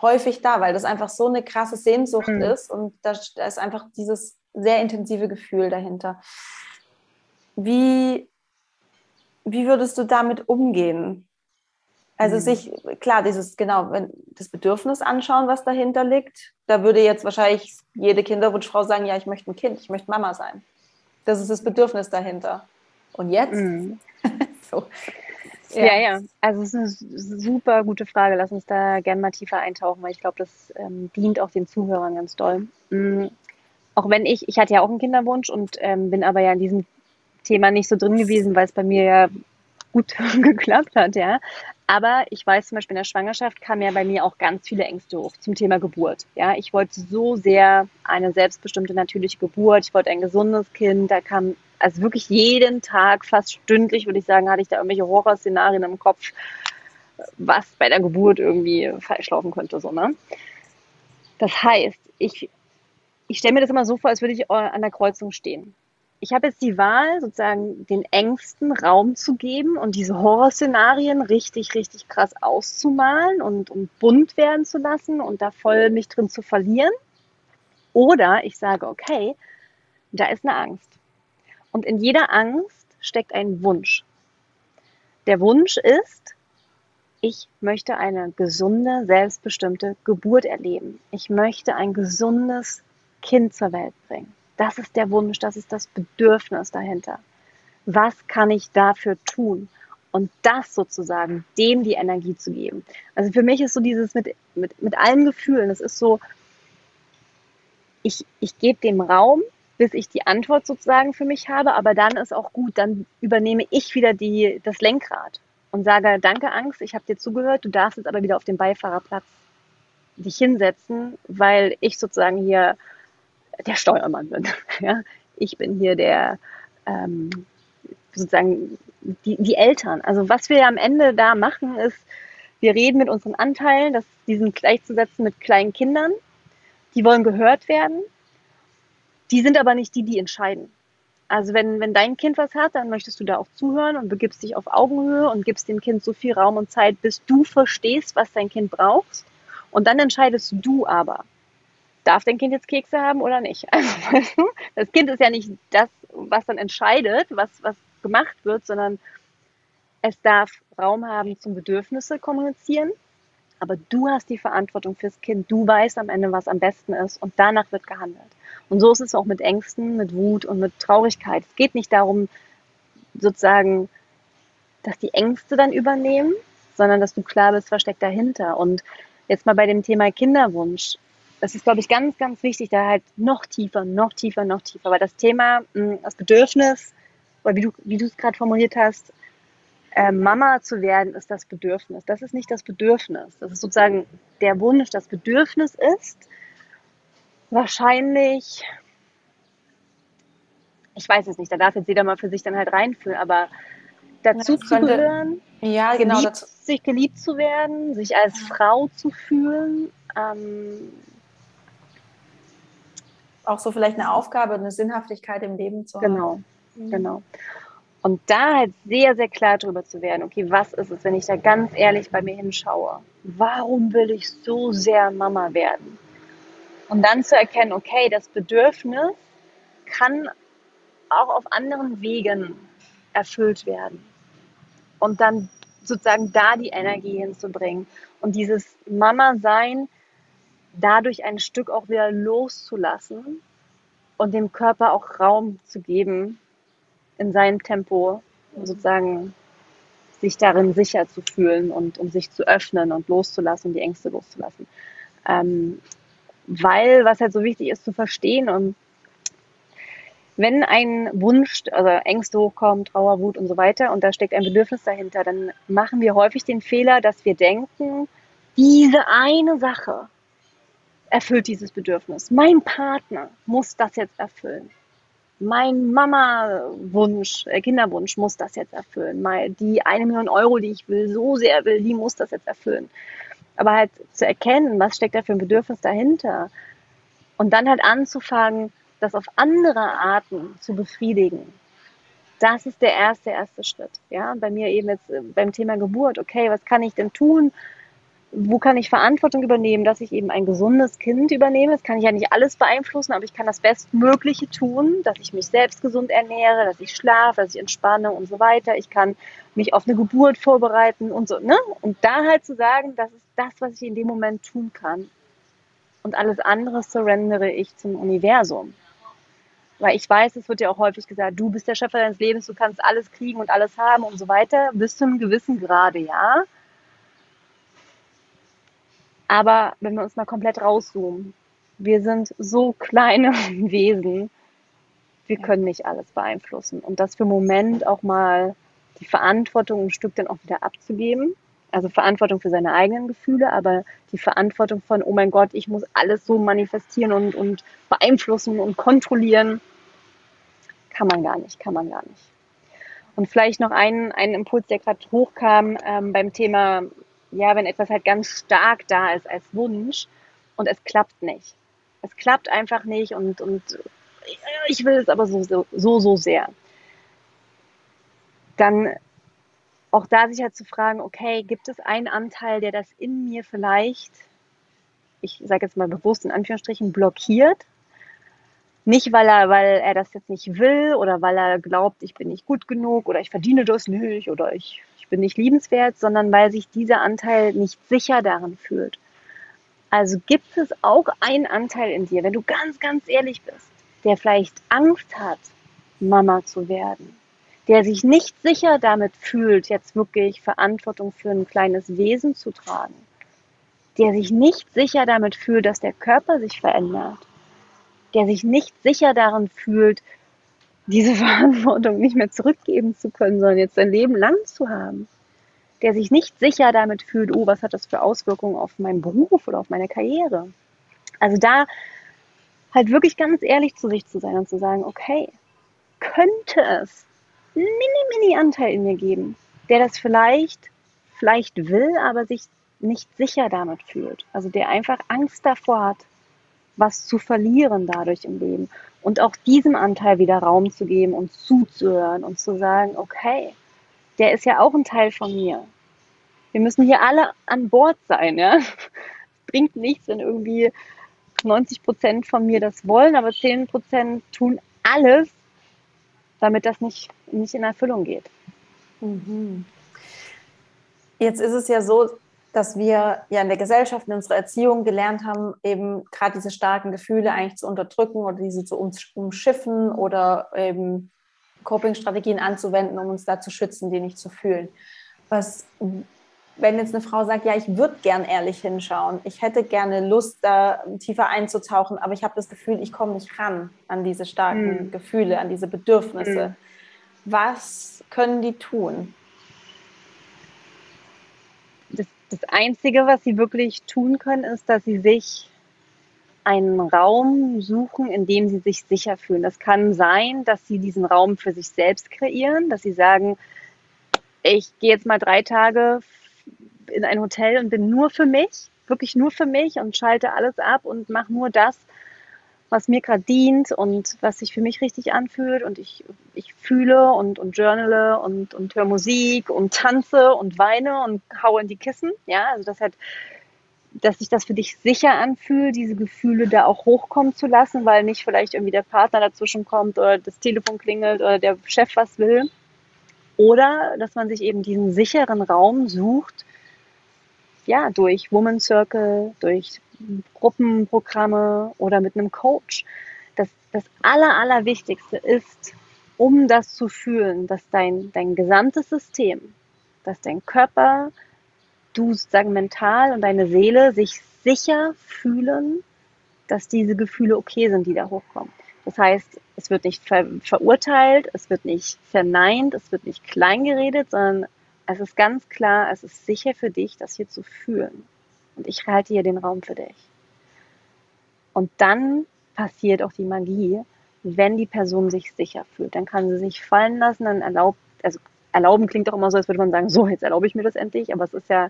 häufig da, weil das einfach so eine krasse Sehnsucht mhm. ist und da, da, ist einfach dieses sehr intensive Gefühl dahinter. Wie, wie würdest du damit umgehen? Also mhm. sich, klar, dieses, genau, wenn das Bedürfnis anschauen, was dahinter liegt, da würde jetzt wahrscheinlich jede Kinderwunschfrau sagen, ja, ich möchte ein Kind, ich möchte Mama sein. Das ist das Bedürfnis dahinter. Und jetzt? Mhm. so. Ja. ja, ja. Also es ist eine super gute Frage. Lass uns da gerne mal tiefer eintauchen, weil ich glaube, das ähm, dient auch den Zuhörern ganz doll. Mhm. Auch wenn ich, ich hatte ja auch einen Kinderwunsch und ähm, bin aber ja in diesem Thema nicht so drin gewesen, weil es bei mir ja gut geklappt hat, ja. Aber ich weiß zum Beispiel in der Schwangerschaft kamen ja bei mir auch ganz viele Ängste hoch zum Thema Geburt. Ja, ich wollte so sehr eine selbstbestimmte natürliche Geburt. Ich wollte ein gesundes Kind. Da kam also wirklich jeden Tag, fast stündlich, würde ich sagen, hatte ich da irgendwelche Horrorszenarien im Kopf, was bei der Geburt irgendwie falsch laufen könnte, so, ne? Das heißt, ich, ich stelle mir das immer so vor, als würde ich an der Kreuzung stehen ich habe jetzt die Wahl, sozusagen den Ängsten Raum zu geben und diese Horrorszenarien richtig, richtig krass auszumalen und, und bunt werden zu lassen und da voll mich drin zu verlieren. Oder ich sage, okay, da ist eine Angst. Und in jeder Angst steckt ein Wunsch. Der Wunsch ist, ich möchte eine gesunde, selbstbestimmte Geburt erleben. Ich möchte ein gesundes Kind zur Welt bringen. Das ist der Wunsch, das ist das Bedürfnis dahinter. Was kann ich dafür tun? Und das sozusagen, dem die Energie zu geben. Also für mich ist so dieses mit, mit, mit allen Gefühlen, es ist so, ich, ich gebe dem Raum, bis ich die Antwort sozusagen für mich habe, aber dann ist auch gut, dann übernehme ich wieder die, das Lenkrad und sage, danke Angst, ich habe dir zugehört, du darfst jetzt aber wieder auf dem Beifahrerplatz dich hinsetzen, weil ich sozusagen hier der Steuermann bin. Ja? Ich bin hier der ähm, sozusagen die, die Eltern. Also was wir am Ende da machen, ist, wir reden mit unseren Anteilen, das, die sind gleichzusetzen mit kleinen Kindern. Die wollen gehört werden. Die sind aber nicht die, die entscheiden. Also wenn, wenn dein Kind was hat, dann möchtest du da auch zuhören und begibst dich auf Augenhöhe und gibst dem Kind so viel Raum und Zeit, bis du verstehst, was dein Kind braucht. Und dann entscheidest du aber, darf dein Kind jetzt Kekse haben oder nicht? Also, das Kind ist ja nicht das, was dann entscheidet, was, was gemacht wird, sondern es darf Raum haben zum Bedürfnisse kommunizieren. Aber du hast die Verantwortung fürs Kind. Du weißt am Ende, was am besten ist und danach wird gehandelt. Und so ist es auch mit Ängsten, mit Wut und mit Traurigkeit. Es geht nicht darum, sozusagen, dass die Ängste dann übernehmen, sondern dass du klar bist, was steckt dahinter. Und jetzt mal bei dem Thema Kinderwunsch das ist, glaube ich, ganz, ganz wichtig, da halt noch tiefer, noch tiefer, noch tiefer. Weil das Thema, hm, das Bedürfnis, oder wie du, wie du es gerade formuliert hast, äh, Mama zu werden, ist das Bedürfnis. Das ist nicht das Bedürfnis. Das ist sozusagen der Wunsch. Das Bedürfnis ist wahrscheinlich, ich weiß es nicht, da darf jetzt jeder mal für sich dann halt reinfühlen, aber dazu zu gehören, ja, genau, geliebt, sich geliebt zu werden, sich als Frau zu fühlen, ähm, auch so vielleicht eine Aufgabe, eine Sinnhaftigkeit im Leben zu haben. Genau, mhm. genau. Und da halt sehr, sehr klar drüber zu werden, okay, was ist es, wenn ich da ganz ehrlich bei mir hinschaue? Warum will ich so sehr Mama werden? Und dann zu erkennen, okay, das Bedürfnis kann auch auf anderen Wegen erfüllt werden. Und dann sozusagen da die Energie hinzubringen. Und dieses Mama-Sein dadurch ein Stück auch wieder loszulassen und dem Körper auch Raum zu geben, in seinem Tempo sozusagen sich darin sicher zu fühlen und um sich zu öffnen und loszulassen die Ängste loszulassen. Ähm, weil, was halt so wichtig ist zu verstehen und wenn ein Wunsch, also Ängste hochkommen, Trauer, Wut und so weiter und da steckt ein Bedürfnis dahinter, dann machen wir häufig den Fehler, dass wir denken, diese eine Sache, erfüllt dieses Bedürfnis. Mein Partner muss das jetzt erfüllen. Mein Mama-Wunsch, äh, Kinderwunsch muss das jetzt erfüllen. Die eine Million Euro, die ich will, so sehr will, die muss das jetzt erfüllen. Aber halt zu erkennen, was steckt da für ein Bedürfnis dahinter. Und dann halt anzufangen, das auf andere Arten zu befriedigen. Das ist der erste, erste Schritt. Ja, bei mir eben jetzt äh, beim Thema Geburt. Okay, was kann ich denn tun, wo kann ich Verantwortung übernehmen, dass ich eben ein gesundes Kind übernehme. Das kann ich ja nicht alles beeinflussen, aber ich kann das Bestmögliche tun, dass ich mich selbst gesund ernähre, dass ich schlafe, dass ich entspanne und so weiter. Ich kann mich auf eine Geburt vorbereiten und so, ne? Und da halt zu sagen, das ist das, was ich in dem Moment tun kann. Und alles andere surrendere ich zum Universum. weil ich weiß, es wird ja auch häufig gesagt, du bist der Schöpfer deines Lebens, du kannst alles kriegen und alles haben und so weiter, bis zu einem gewissen Grade, ja. Aber wenn wir uns mal komplett rauszoomen, wir sind so kleine Wesen, wir können nicht alles beeinflussen. Und das für einen Moment auch mal die Verantwortung ein Stück dann auch wieder abzugeben. Also Verantwortung für seine eigenen Gefühle, aber die Verantwortung von, oh mein Gott, ich muss alles so manifestieren und, und beeinflussen und kontrollieren, kann man gar nicht, kann man gar nicht. Und vielleicht noch ein, ein Impuls, der gerade hochkam ähm, beim Thema, ja, wenn etwas halt ganz stark da ist als Wunsch und es klappt nicht. Es klappt einfach nicht und, und ich will es aber so, so, so, sehr. Dann auch da sich halt zu fragen, okay, gibt es einen Anteil, der das in mir vielleicht, ich sage jetzt mal bewusst in Anführungsstrichen, blockiert? Nicht, weil er, weil er das jetzt nicht will oder weil er glaubt, ich bin nicht gut genug oder ich verdiene das nicht oder ich bin nicht liebenswert, sondern weil sich dieser Anteil nicht sicher darin fühlt. Also gibt es auch einen Anteil in dir, wenn du ganz, ganz ehrlich bist, der vielleicht Angst hat, Mama zu werden, der sich nicht sicher damit fühlt, jetzt wirklich Verantwortung für ein kleines Wesen zu tragen, der sich nicht sicher damit fühlt, dass der Körper sich verändert, der sich nicht sicher darin fühlt, diese Verantwortung nicht mehr zurückgeben zu können, sondern jetzt sein Leben lang zu haben, der sich nicht sicher damit fühlt, oh, was hat das für Auswirkungen auf meinen Beruf oder auf meine Karriere. Also da halt wirklich ganz ehrlich zu sich zu sein und zu sagen, okay, könnte es einen mini, mini Anteil in mir geben, der das vielleicht, vielleicht will, aber sich nicht sicher damit fühlt. Also der einfach Angst davor hat, was zu verlieren dadurch im Leben. Und auch diesem Anteil wieder Raum zu geben und zuzuhören und zu sagen, okay, der ist ja auch ein Teil von mir. Wir müssen hier alle an Bord sein, ja. Es bringt nichts, wenn irgendwie 90 Prozent von mir das wollen, aber 10 Prozent tun alles, damit das nicht, nicht in Erfüllung geht. Mhm. Jetzt ist es ja so, dass wir ja in der Gesellschaft, in unserer Erziehung gelernt haben, eben gerade diese starken Gefühle eigentlich zu unterdrücken oder diese zu umschiffen oder eben Coping-Strategien anzuwenden, um uns da zu schützen, die nicht zu fühlen. Was wenn jetzt eine Frau sagt, ja, ich würde gern ehrlich hinschauen, ich hätte gerne Lust, da tiefer einzutauchen, aber ich habe das Gefühl, ich komme nicht ran an diese starken mhm. Gefühle, an diese Bedürfnisse. Mhm. Was können die tun? Das, Einzige, was sie wirklich tun können, ist, dass sie sich einen Raum suchen, in dem sie sich sicher fühlen. Das kann sein, dass sie diesen Raum für sich selbst kreieren, dass sie sagen, ich gehe jetzt mal drei Tage in ein Hotel und bin nur für mich, wirklich nur für mich und schalte alles ab und mache nur das, was mir gerade dient und was sich für mich richtig anfühlt und ich, ich fühle und, und journale und, und höre Musik und tanze und weine und haue in die Kissen. Ja, also das hat, dass sich das für dich sicher anfühlt, diese Gefühle da auch hochkommen zu lassen, weil nicht vielleicht irgendwie der Partner dazwischen kommt oder das Telefon klingelt oder der Chef was will. Oder dass man sich eben diesen sicheren Raum sucht, ja, durch Woman Circle, durch Gruppenprogramme oder mit einem Coach. Das, das Aller, Allerwichtigste ist, um das zu fühlen, dass dein, dein gesamtes System, dass dein Körper, du sozusagen mental und deine Seele sich sicher fühlen, dass diese Gefühle okay sind, die da hochkommen. Das heißt, es wird nicht ver verurteilt, es wird nicht verneint, es wird nicht kleingeredet, sondern es ist ganz klar, es ist sicher für dich, das hier zu fühlen. Und ich halte hier den Raum für dich. Und dann passiert auch die Magie, wenn die Person sich sicher fühlt. Dann kann sie sich fallen lassen, dann erlaubt, also erlauben klingt doch immer so, als würde man sagen, so, jetzt erlaube ich mir das endlich, aber es ist ja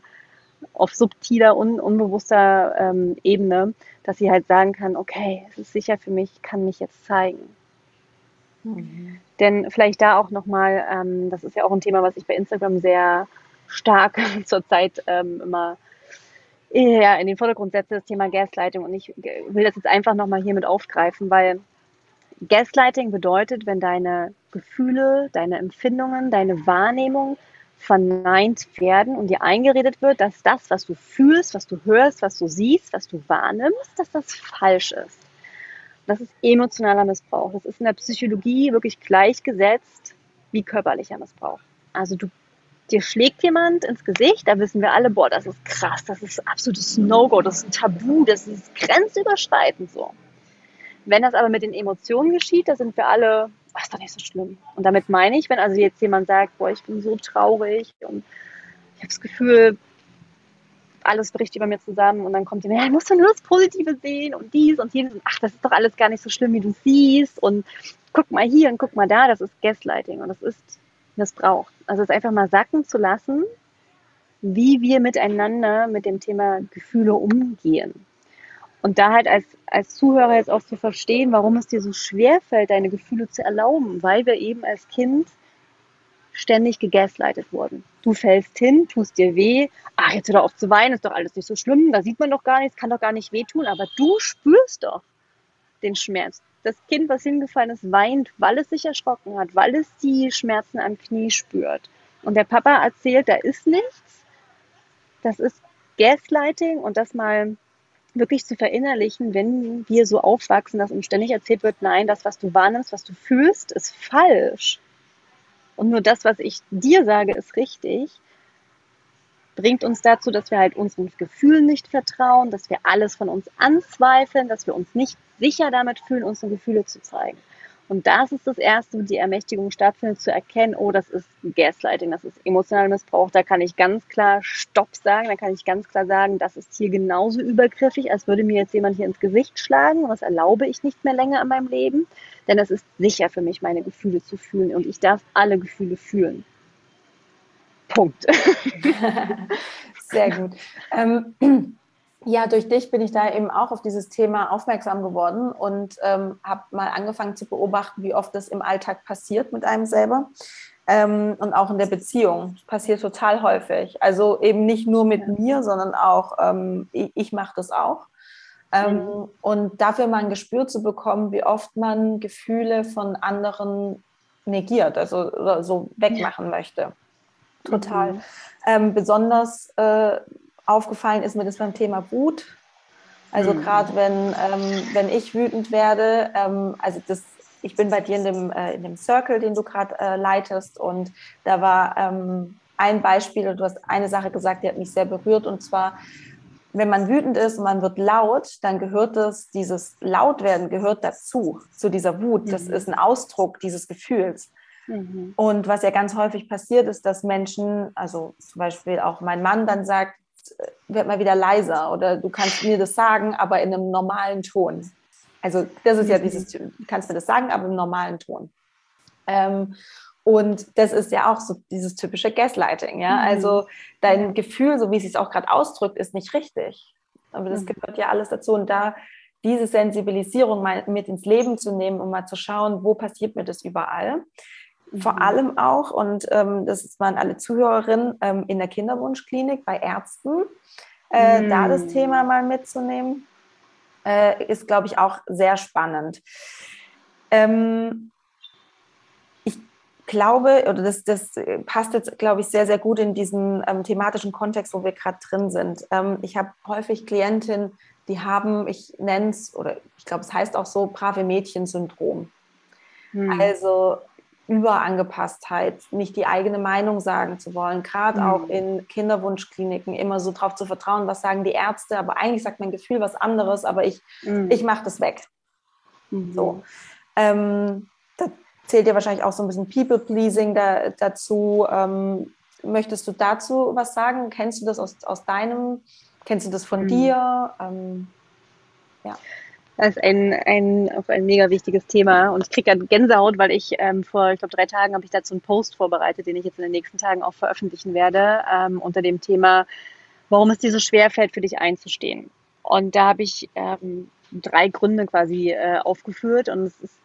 auf subtiler, un, unbewusster ähm, Ebene, dass sie halt sagen kann, okay, es ist sicher für mich, ich kann mich jetzt zeigen. Mhm. Denn vielleicht da auch nochmal, ähm, das ist ja auch ein Thema, was ich bei Instagram sehr stark zurzeit ähm, immer ja, in den Vordergrund setze, das Thema Gaslighting. Und ich will das jetzt einfach nochmal hier mit aufgreifen, weil Gaslighting bedeutet, wenn deine Gefühle, deine Empfindungen, deine Wahrnehmung verneint werden und dir eingeredet wird, dass das, was du fühlst, was du hörst, was du siehst, was du wahrnimmst, dass das falsch ist Das ist emotionaler Missbrauch. Das ist in der Psychologie wirklich gleichgesetzt wie körperlicher Missbrauch. Also du, dir schlägt jemand ins Gesicht, da wissen wir alle, boah, das ist krass, das ist absolutes No-Go, das ist ein Tabu, das ist grenzüberschreitend so. Wenn das aber mit den Emotionen geschieht, da sind wir alle, ach, ist doch nicht so schlimm. Und damit meine ich, wenn also jetzt jemand sagt, boah, ich bin so traurig und ich habe das Gefühl, alles bricht über mir zusammen und dann kommt jemand, ja, musst du nur das Positive sehen und dies und jenes und ach, das ist doch alles gar nicht so schlimm, wie du siehst und guck mal hier und guck mal da, das ist Gaslighting und das ist Missbrauch. Also es einfach mal sacken zu lassen, wie wir miteinander mit dem Thema Gefühle umgehen. Und da halt als, als Zuhörer jetzt auch zu verstehen, warum es dir so schwer fällt, deine Gefühle zu erlauben, weil wir eben als Kind ständig gegaslightet wurden. Du fällst hin, tust dir weh, ach, jetzt hör auf zu weinen, ist doch alles nicht so schlimm, da sieht man doch gar nichts, kann doch gar nicht wehtun, aber du spürst doch den Schmerz. Das Kind, was hingefallen ist, weint, weil es sich erschrocken hat, weil es die Schmerzen am Knie spürt. Und der Papa erzählt, da ist nichts. Das ist Gaslighting und das mal wirklich zu verinnerlichen, wenn wir so aufwachsen, dass uns ständig erzählt wird, nein, das, was du wahrnimmst, was du fühlst, ist falsch. Und nur das, was ich dir sage, ist richtig, bringt uns dazu, dass wir halt unseren Gefühlen nicht vertrauen, dass wir alles von uns anzweifeln, dass wir uns nicht sicher damit fühlen, unsere Gefühle zu zeigen. Und das ist das Erste, wo die Ermächtigung stattfindet, zu erkennen, oh, das ist Gaslighting, das ist emotionaler Missbrauch. Da kann ich ganz klar Stopp sagen, da kann ich ganz klar sagen, das ist hier genauso übergriffig, als würde mir jetzt jemand hier ins Gesicht schlagen. Das erlaube ich nicht mehr länger in meinem Leben, denn es ist sicher für mich, meine Gefühle zu fühlen. Und ich darf alle Gefühle fühlen. Punkt. Sehr gut. Ähm, ja, durch dich bin ich da eben auch auf dieses Thema aufmerksam geworden und ähm, habe mal angefangen zu beobachten, wie oft das im Alltag passiert mit einem selber ähm, und auch in der Beziehung. Passiert total häufig. Also eben nicht nur mit ja. mir, sondern auch ähm, ich, ich mache das auch. Ähm, mhm. Und dafür mal ein Gespür zu bekommen, wie oft man Gefühle von anderen negiert, also so wegmachen ja. möchte. Total. Mhm. Ähm, besonders äh, aufgefallen ist mir das beim Thema Wut. Also mhm. gerade wenn, ähm, wenn ich wütend werde, ähm, also das, ich bin bei dir in dem, äh, in dem Circle, den du gerade äh, leitest und da war ähm, ein Beispiel, du hast eine Sache gesagt, die hat mich sehr berührt und zwar, wenn man wütend ist und man wird laut, dann gehört das, dieses Lautwerden gehört dazu, zu dieser Wut. Das mhm. ist ein Ausdruck dieses Gefühls. Mhm. Und was ja ganz häufig passiert, ist, dass Menschen, also zum Beispiel auch mein Mann dann sagt, werd mal wieder leiser oder du kannst mir das sagen, aber in einem normalen Ton. Also das ist ja mhm. dieses, du kannst mir das sagen, aber im normalen Ton. Ähm, und das ist ja auch so dieses typische Gaslighting, ja. Mhm. Also dein Gefühl, so wie es sich auch gerade ausdrückt, ist nicht richtig. Aber das mhm. gehört ja alles dazu. Und da diese Sensibilisierung mal mit ins Leben zu nehmen, um mal zu schauen, wo passiert mir das überall. Vor mhm. allem auch, und ähm, das waren alle Zuhörerinnen, ähm, in der Kinderwunschklinik bei Ärzten, äh, mhm. da das Thema mal mitzunehmen, äh, ist, glaube ich, auch sehr spannend. Ähm, ich glaube, oder das, das passt jetzt, glaube ich, sehr, sehr gut in diesen ähm, thematischen Kontext, wo wir gerade drin sind. Ähm, ich habe häufig Klientinnen, die haben, ich nenne es, oder ich glaube, es heißt auch so, brave Mädchen-Syndrom. Hm. Also Überangepasstheit, nicht die eigene Meinung sagen zu wollen, gerade mhm. auch in Kinderwunschkliniken immer so drauf zu vertrauen, was sagen die Ärzte, aber eigentlich sagt mein Gefühl was anderes, aber ich, mhm. ich mache das weg. Mhm. So. Ähm, da zählt ja wahrscheinlich auch so ein bisschen People-Pleasing da, dazu. Ähm, möchtest du dazu was sagen? Kennst du das aus, aus deinem, kennst du das von mhm. dir? Ähm, ja. Das ist ein, ein, ein mega wichtiges Thema. Und ich kriege gerade Gänsehaut, weil ich ähm, vor, ich glaube, drei Tagen habe ich dazu einen Post vorbereitet, den ich jetzt in den nächsten Tagen auch veröffentlichen werde, ähm, unter dem Thema, warum es dir so schwer fällt, für dich einzustehen. Und da habe ich ähm, drei Gründe quasi äh, aufgeführt. Und es ist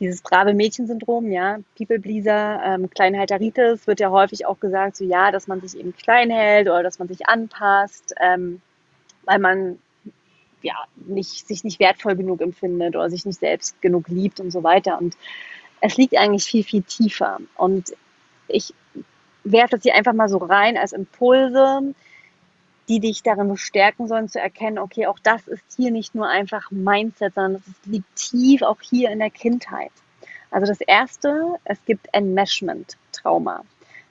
dieses brave Mädchensyndrom, ja, People Pleaser, ähm, Kleinhalteritis wird ja häufig auch gesagt, so ja, dass man sich eben klein hält oder dass man sich anpasst, ähm, weil man ja, nicht, sich nicht wertvoll genug empfindet oder sich nicht selbst genug liebt und so weiter. Und es liegt eigentlich viel, viel tiefer. Und ich werfe das hier einfach mal so rein als Impulse. die dich darin bestärken sollen zu erkennen, okay, auch das ist hier nicht nur einfach Mindset, sondern es liegt tief auch hier in der Kindheit. Also das erste, es gibt Enmeshment-Trauma.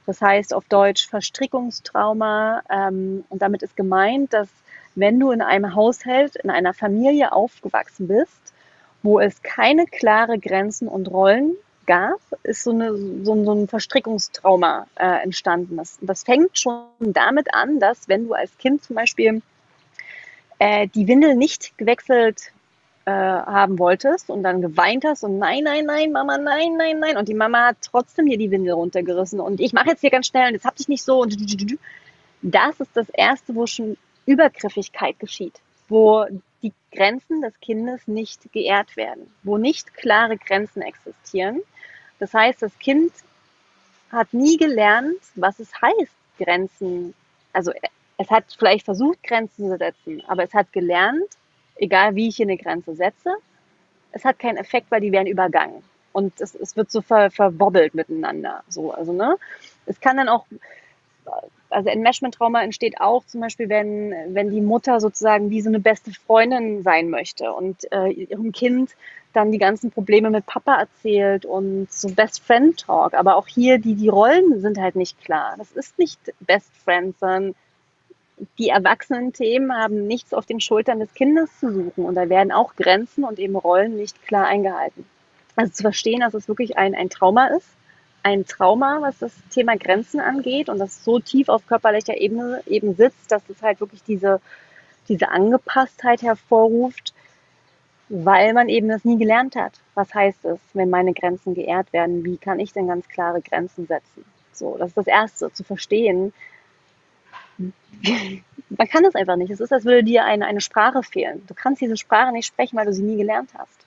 Das heißt auf Deutsch Verstrickungstrauma. Ähm, und damit ist gemeint, dass wenn du in einem Haushalt, in einer Familie aufgewachsen bist, wo es keine klare Grenzen und Rollen gab, ist so, eine, so, so ein Verstrickungstrauma äh, entstanden. Das, das fängt schon damit an, dass wenn du als Kind zum Beispiel äh, die Windel nicht gewechselt äh, haben wolltest und dann geweint hast und nein, nein, nein, Mama, nein, nein, nein. Und die Mama hat trotzdem dir die Windel runtergerissen und ich mache jetzt hier ganz schnell und jetzt hab dich nicht so und das ist das Erste, wo schon Übergriffigkeit geschieht, wo die Grenzen des Kindes nicht geehrt werden, wo nicht klare Grenzen existieren. Das heißt, das Kind hat nie gelernt, was es heißt, Grenzen, also es hat vielleicht versucht, Grenzen zu setzen, aber es hat gelernt, egal wie ich hier eine Grenze setze, es hat keinen Effekt, weil die werden übergangen. Und es, es wird so ver, verwobbelt miteinander. So, also, ne? Es kann dann auch, also Enmeshment-Trauma entsteht auch zum Beispiel, wenn, wenn die Mutter sozusagen wie so eine beste Freundin sein möchte und äh, ihrem Kind dann die ganzen Probleme mit Papa erzählt und so Best Friend Talk. Aber auch hier, die, die Rollen sind halt nicht klar. Das ist nicht Best Friend, sondern die erwachsenen Themen haben nichts auf den Schultern des Kindes zu suchen und da werden auch Grenzen und eben Rollen nicht klar eingehalten. Also zu verstehen, dass es wirklich ein, ein Trauma ist, ein Trauma, was das Thema Grenzen angeht und das so tief auf körperlicher Ebene eben sitzt, dass es halt wirklich diese, diese Angepasstheit hervorruft, weil man eben das nie gelernt hat. Was heißt es, wenn meine Grenzen geehrt werden? Wie kann ich denn ganz klare Grenzen setzen? So, das ist das Erste, zu verstehen, man kann das einfach nicht. Es ist, als würde dir eine, eine Sprache fehlen. Du kannst diese Sprache nicht sprechen, weil du sie nie gelernt hast.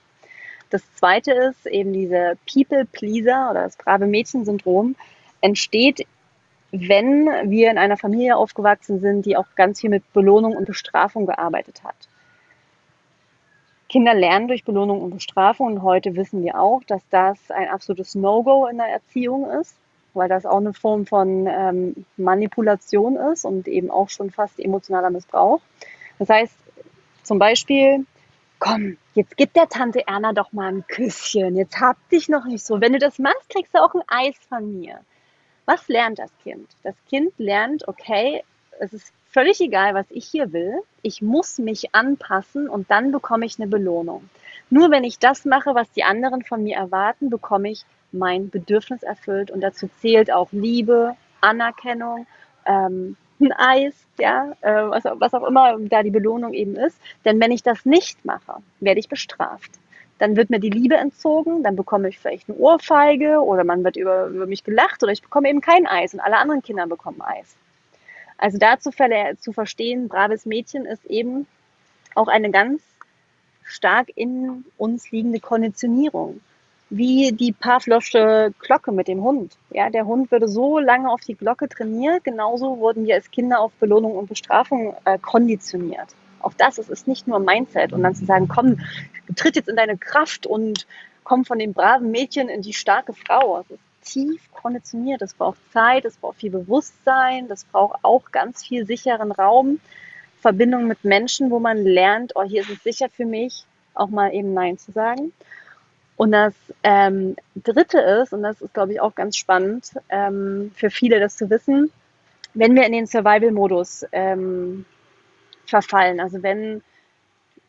Das zweite ist eben diese People-Pleaser oder das brave Mädchen-Syndrom entsteht, wenn wir in einer Familie aufgewachsen sind, die auch ganz viel mit Belohnung und Bestrafung gearbeitet hat. Kinder lernen durch Belohnung und Bestrafung und heute wissen wir auch, dass das ein absolutes No-Go in der Erziehung ist weil das auch eine Form von ähm, Manipulation ist und eben auch schon fast emotionaler Missbrauch. Das heißt, zum Beispiel, komm, jetzt gib der Tante Erna doch mal ein Küsschen, jetzt hab dich noch nicht so. Wenn du das machst, kriegst du auch ein Eis von mir. Was lernt das Kind? Das Kind lernt, okay, es ist völlig egal, was ich hier will. Ich muss mich anpassen und dann bekomme ich eine Belohnung. Nur wenn ich das mache, was die anderen von mir erwarten, bekomme ich mein Bedürfnis erfüllt. Und dazu zählt auch Liebe, Anerkennung, ähm, ein Eis, ja, äh, was, was auch immer da die Belohnung eben ist. Denn wenn ich das nicht mache, werde ich bestraft. Dann wird mir die Liebe entzogen, dann bekomme ich vielleicht eine Ohrfeige oder man wird über, über mich gelacht oder ich bekomme eben kein Eis und alle anderen Kinder bekommen Eis. Also dazu zu verstehen, braves Mädchen ist eben auch eine ganz stark in uns liegende Konditionierung wie die Pavlovsche Glocke mit dem Hund. Ja, der Hund würde so lange auf die Glocke trainiert, genauso wurden wir als Kinder auf Belohnung und Bestrafung äh, konditioniert. Auch das ist, ist nicht nur Mindset und dann zu sagen, komm, tritt jetzt in deine Kraft und komm von dem braven Mädchen in die starke Frau. Das ist tief konditioniert. Das braucht Zeit, das braucht viel Bewusstsein, das braucht auch ganz viel sicheren Raum, Verbindung mit Menschen, wo man lernt, oh, hier ist es sicher für mich, auch mal eben Nein zu sagen. Und das ähm, Dritte ist, und das ist, glaube ich, auch ganz spannend ähm, für viele, das zu wissen, wenn wir in den Survival-Modus ähm, verfallen, also wenn,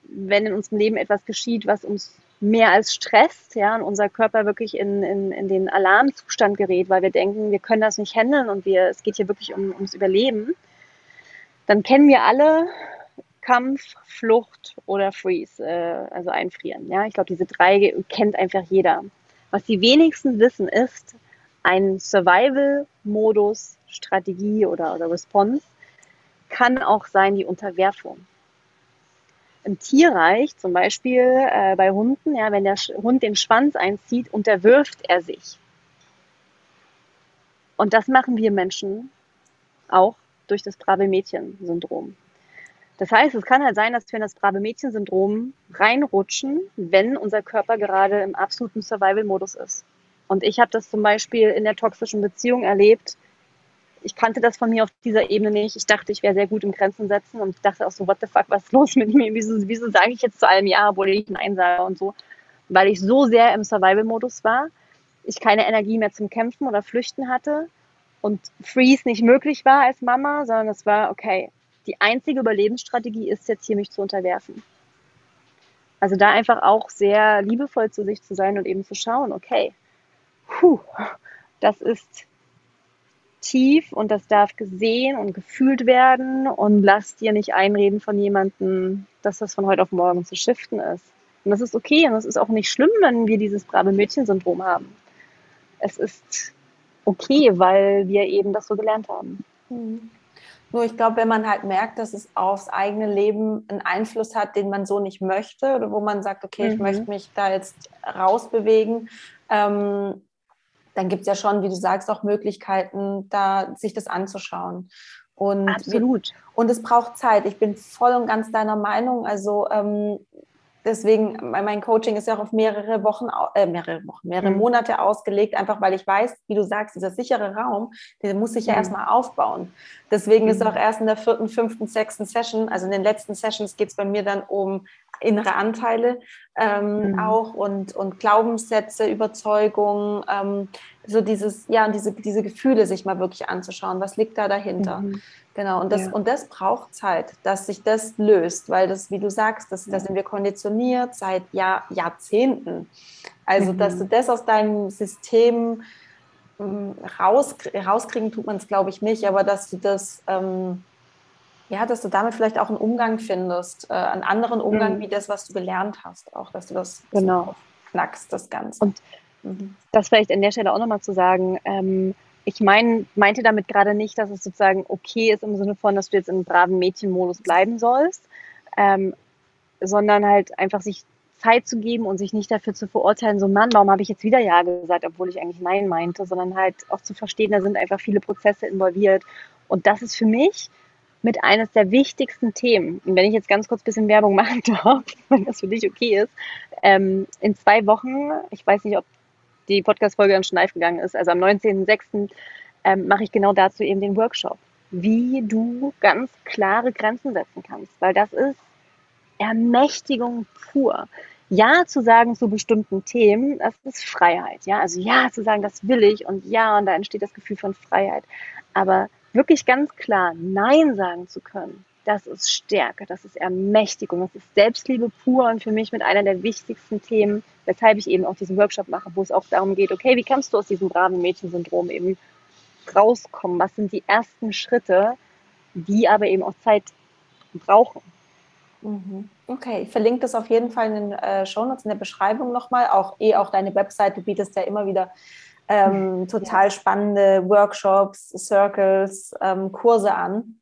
wenn in unserem Leben etwas geschieht, was uns mehr als stresst, ja, und unser Körper wirklich in, in, in den Alarmzustand gerät, weil wir denken, wir können das nicht handeln und wir, es geht hier wirklich um, ums Überleben, dann kennen wir alle Kampf, Flucht oder Freeze, äh, also einfrieren. Ja, ich glaube, diese drei kennt einfach jeder. Was die wenigsten wissen ist, ein Survival-Modus, Strategie oder, oder Response kann auch sein die Unterwerfung. Im Tierreich, zum Beispiel äh, bei Hunden, ja, wenn der Hund den Schwanz einzieht, unterwirft er sich. Und das machen wir Menschen auch durch das brave Mädchen-Syndrom. Das heißt, es kann halt sein, dass wir in das brave Mädchen-Syndrom reinrutschen, wenn unser Körper gerade im absoluten Survival-Modus ist. Und ich habe das zum Beispiel in der toxischen Beziehung erlebt. ich kannte das von mir auf dieser Ebene nicht. Ich dachte, ich wäre sehr gut im Grenzen setzen und dachte auch so, what the fuck, was ist los mit mir? Wieso, wieso sage ich jetzt zu allem Ja, obwohl ich Nein sage und so? Weil ich so sehr im Survival-Modus war, ich keine Energie mehr zum Kämpfen oder Flüchten hatte und Freeze nicht möglich war als Mama, sondern es war, okay, die einzige Überlebensstrategie ist jetzt hier, mich zu unterwerfen. Also da einfach auch sehr liebevoll zu sich zu sein und eben zu schauen, okay, puh, das ist tief und das darf gesehen und gefühlt werden und lass dir nicht einreden von jemandem, dass das von heute auf morgen zu shiften ist. Und das ist okay und es ist auch nicht schlimm, wenn wir dieses brave Mädchen-Syndrom haben. Es ist okay, weil wir eben das so gelernt haben. Mhm. Nur ich glaube, wenn man halt merkt, dass es aufs eigene Leben einen Einfluss hat, den man so nicht möchte, oder wo man sagt, okay, mhm. ich möchte mich da jetzt rausbewegen, ähm, dann gibt es ja schon, wie du sagst, auch Möglichkeiten, da sich das anzuschauen. Und Absolut. und es braucht Zeit. Ich bin voll und ganz deiner Meinung. Also ähm, deswegen, mein Coaching ist ja auch auf mehrere Wochen, äh, mehrere Wochen, mehrere mhm. Monate ausgelegt, einfach weil ich weiß, wie du sagst, dieser sichere Raum, der muss sich ja mhm. erstmal aufbauen. Deswegen mhm. ist auch erst in der vierten, fünften, sechsten Session, also in den letzten Sessions geht es bei mir dann um innere Anteile ähm, mhm. auch und, und Glaubenssätze, Überzeugungen, ähm, so dieses, ja, diese, diese Gefühle sich mal wirklich anzuschauen. Was liegt da dahinter? Mhm. Genau, und das, ja. und das braucht Zeit, dass sich das löst, weil das, wie du sagst, das, ja. da sind wir konditioniert seit Jahr, Jahrzehnten. Also, mhm. dass du das aus deinem System ähm, raus, rauskriegen, tut man es, glaube ich, nicht, aber dass du das ähm, ja, dass du damit vielleicht auch einen Umgang findest, äh, einen anderen Umgang mhm. wie das, was du gelernt hast, auch, dass du das genau. so knackst, das Ganze. Und mhm. das vielleicht an der Stelle auch nochmal zu sagen, ähm, ich mein, meinte damit gerade nicht, dass es sozusagen okay ist im Sinne von, dass du jetzt im braven Mädchenmodus bleiben sollst, ähm, sondern halt einfach sich Zeit zu geben und sich nicht dafür zu verurteilen, so Mann, warum habe ich jetzt wieder Ja gesagt, obwohl ich eigentlich Nein meinte, sondern halt auch zu verstehen, da sind einfach viele Prozesse involviert. Und das ist für mich mit eines der wichtigsten Themen. Und wenn ich jetzt ganz kurz ein bisschen Werbung machen darf, wenn das für dich okay ist, ähm, in zwei Wochen, ich weiß nicht, ob die Podcast-Folge schon live gegangen ist, also am 19.06. Ähm, mache ich genau dazu eben den Workshop, wie du ganz klare Grenzen setzen kannst, weil das ist Ermächtigung pur. Ja zu sagen zu bestimmten Themen, das ist Freiheit. Ja, also ja zu sagen, das will ich und ja, und da entsteht das Gefühl von Freiheit. Aber wirklich ganz klar Nein sagen zu können, das ist Stärke, das ist Ermächtigung, das ist Selbstliebe pur und für mich mit einer der wichtigsten Themen, weshalb ich eben auch diesen Workshop mache, wo es auch darum geht, okay, wie kannst du aus diesem braven Mädchensyndrom eben rauskommen? Was sind die ersten Schritte, die aber eben auch Zeit brauchen? Mhm. Okay, ich verlinke das auf jeden Fall in den äh, Shownotes, in der Beschreibung nochmal. Auch eh auch deine Webseite, du bietest ja immer wieder ähm, total ja. spannende Workshops, Circles, ähm, Kurse an.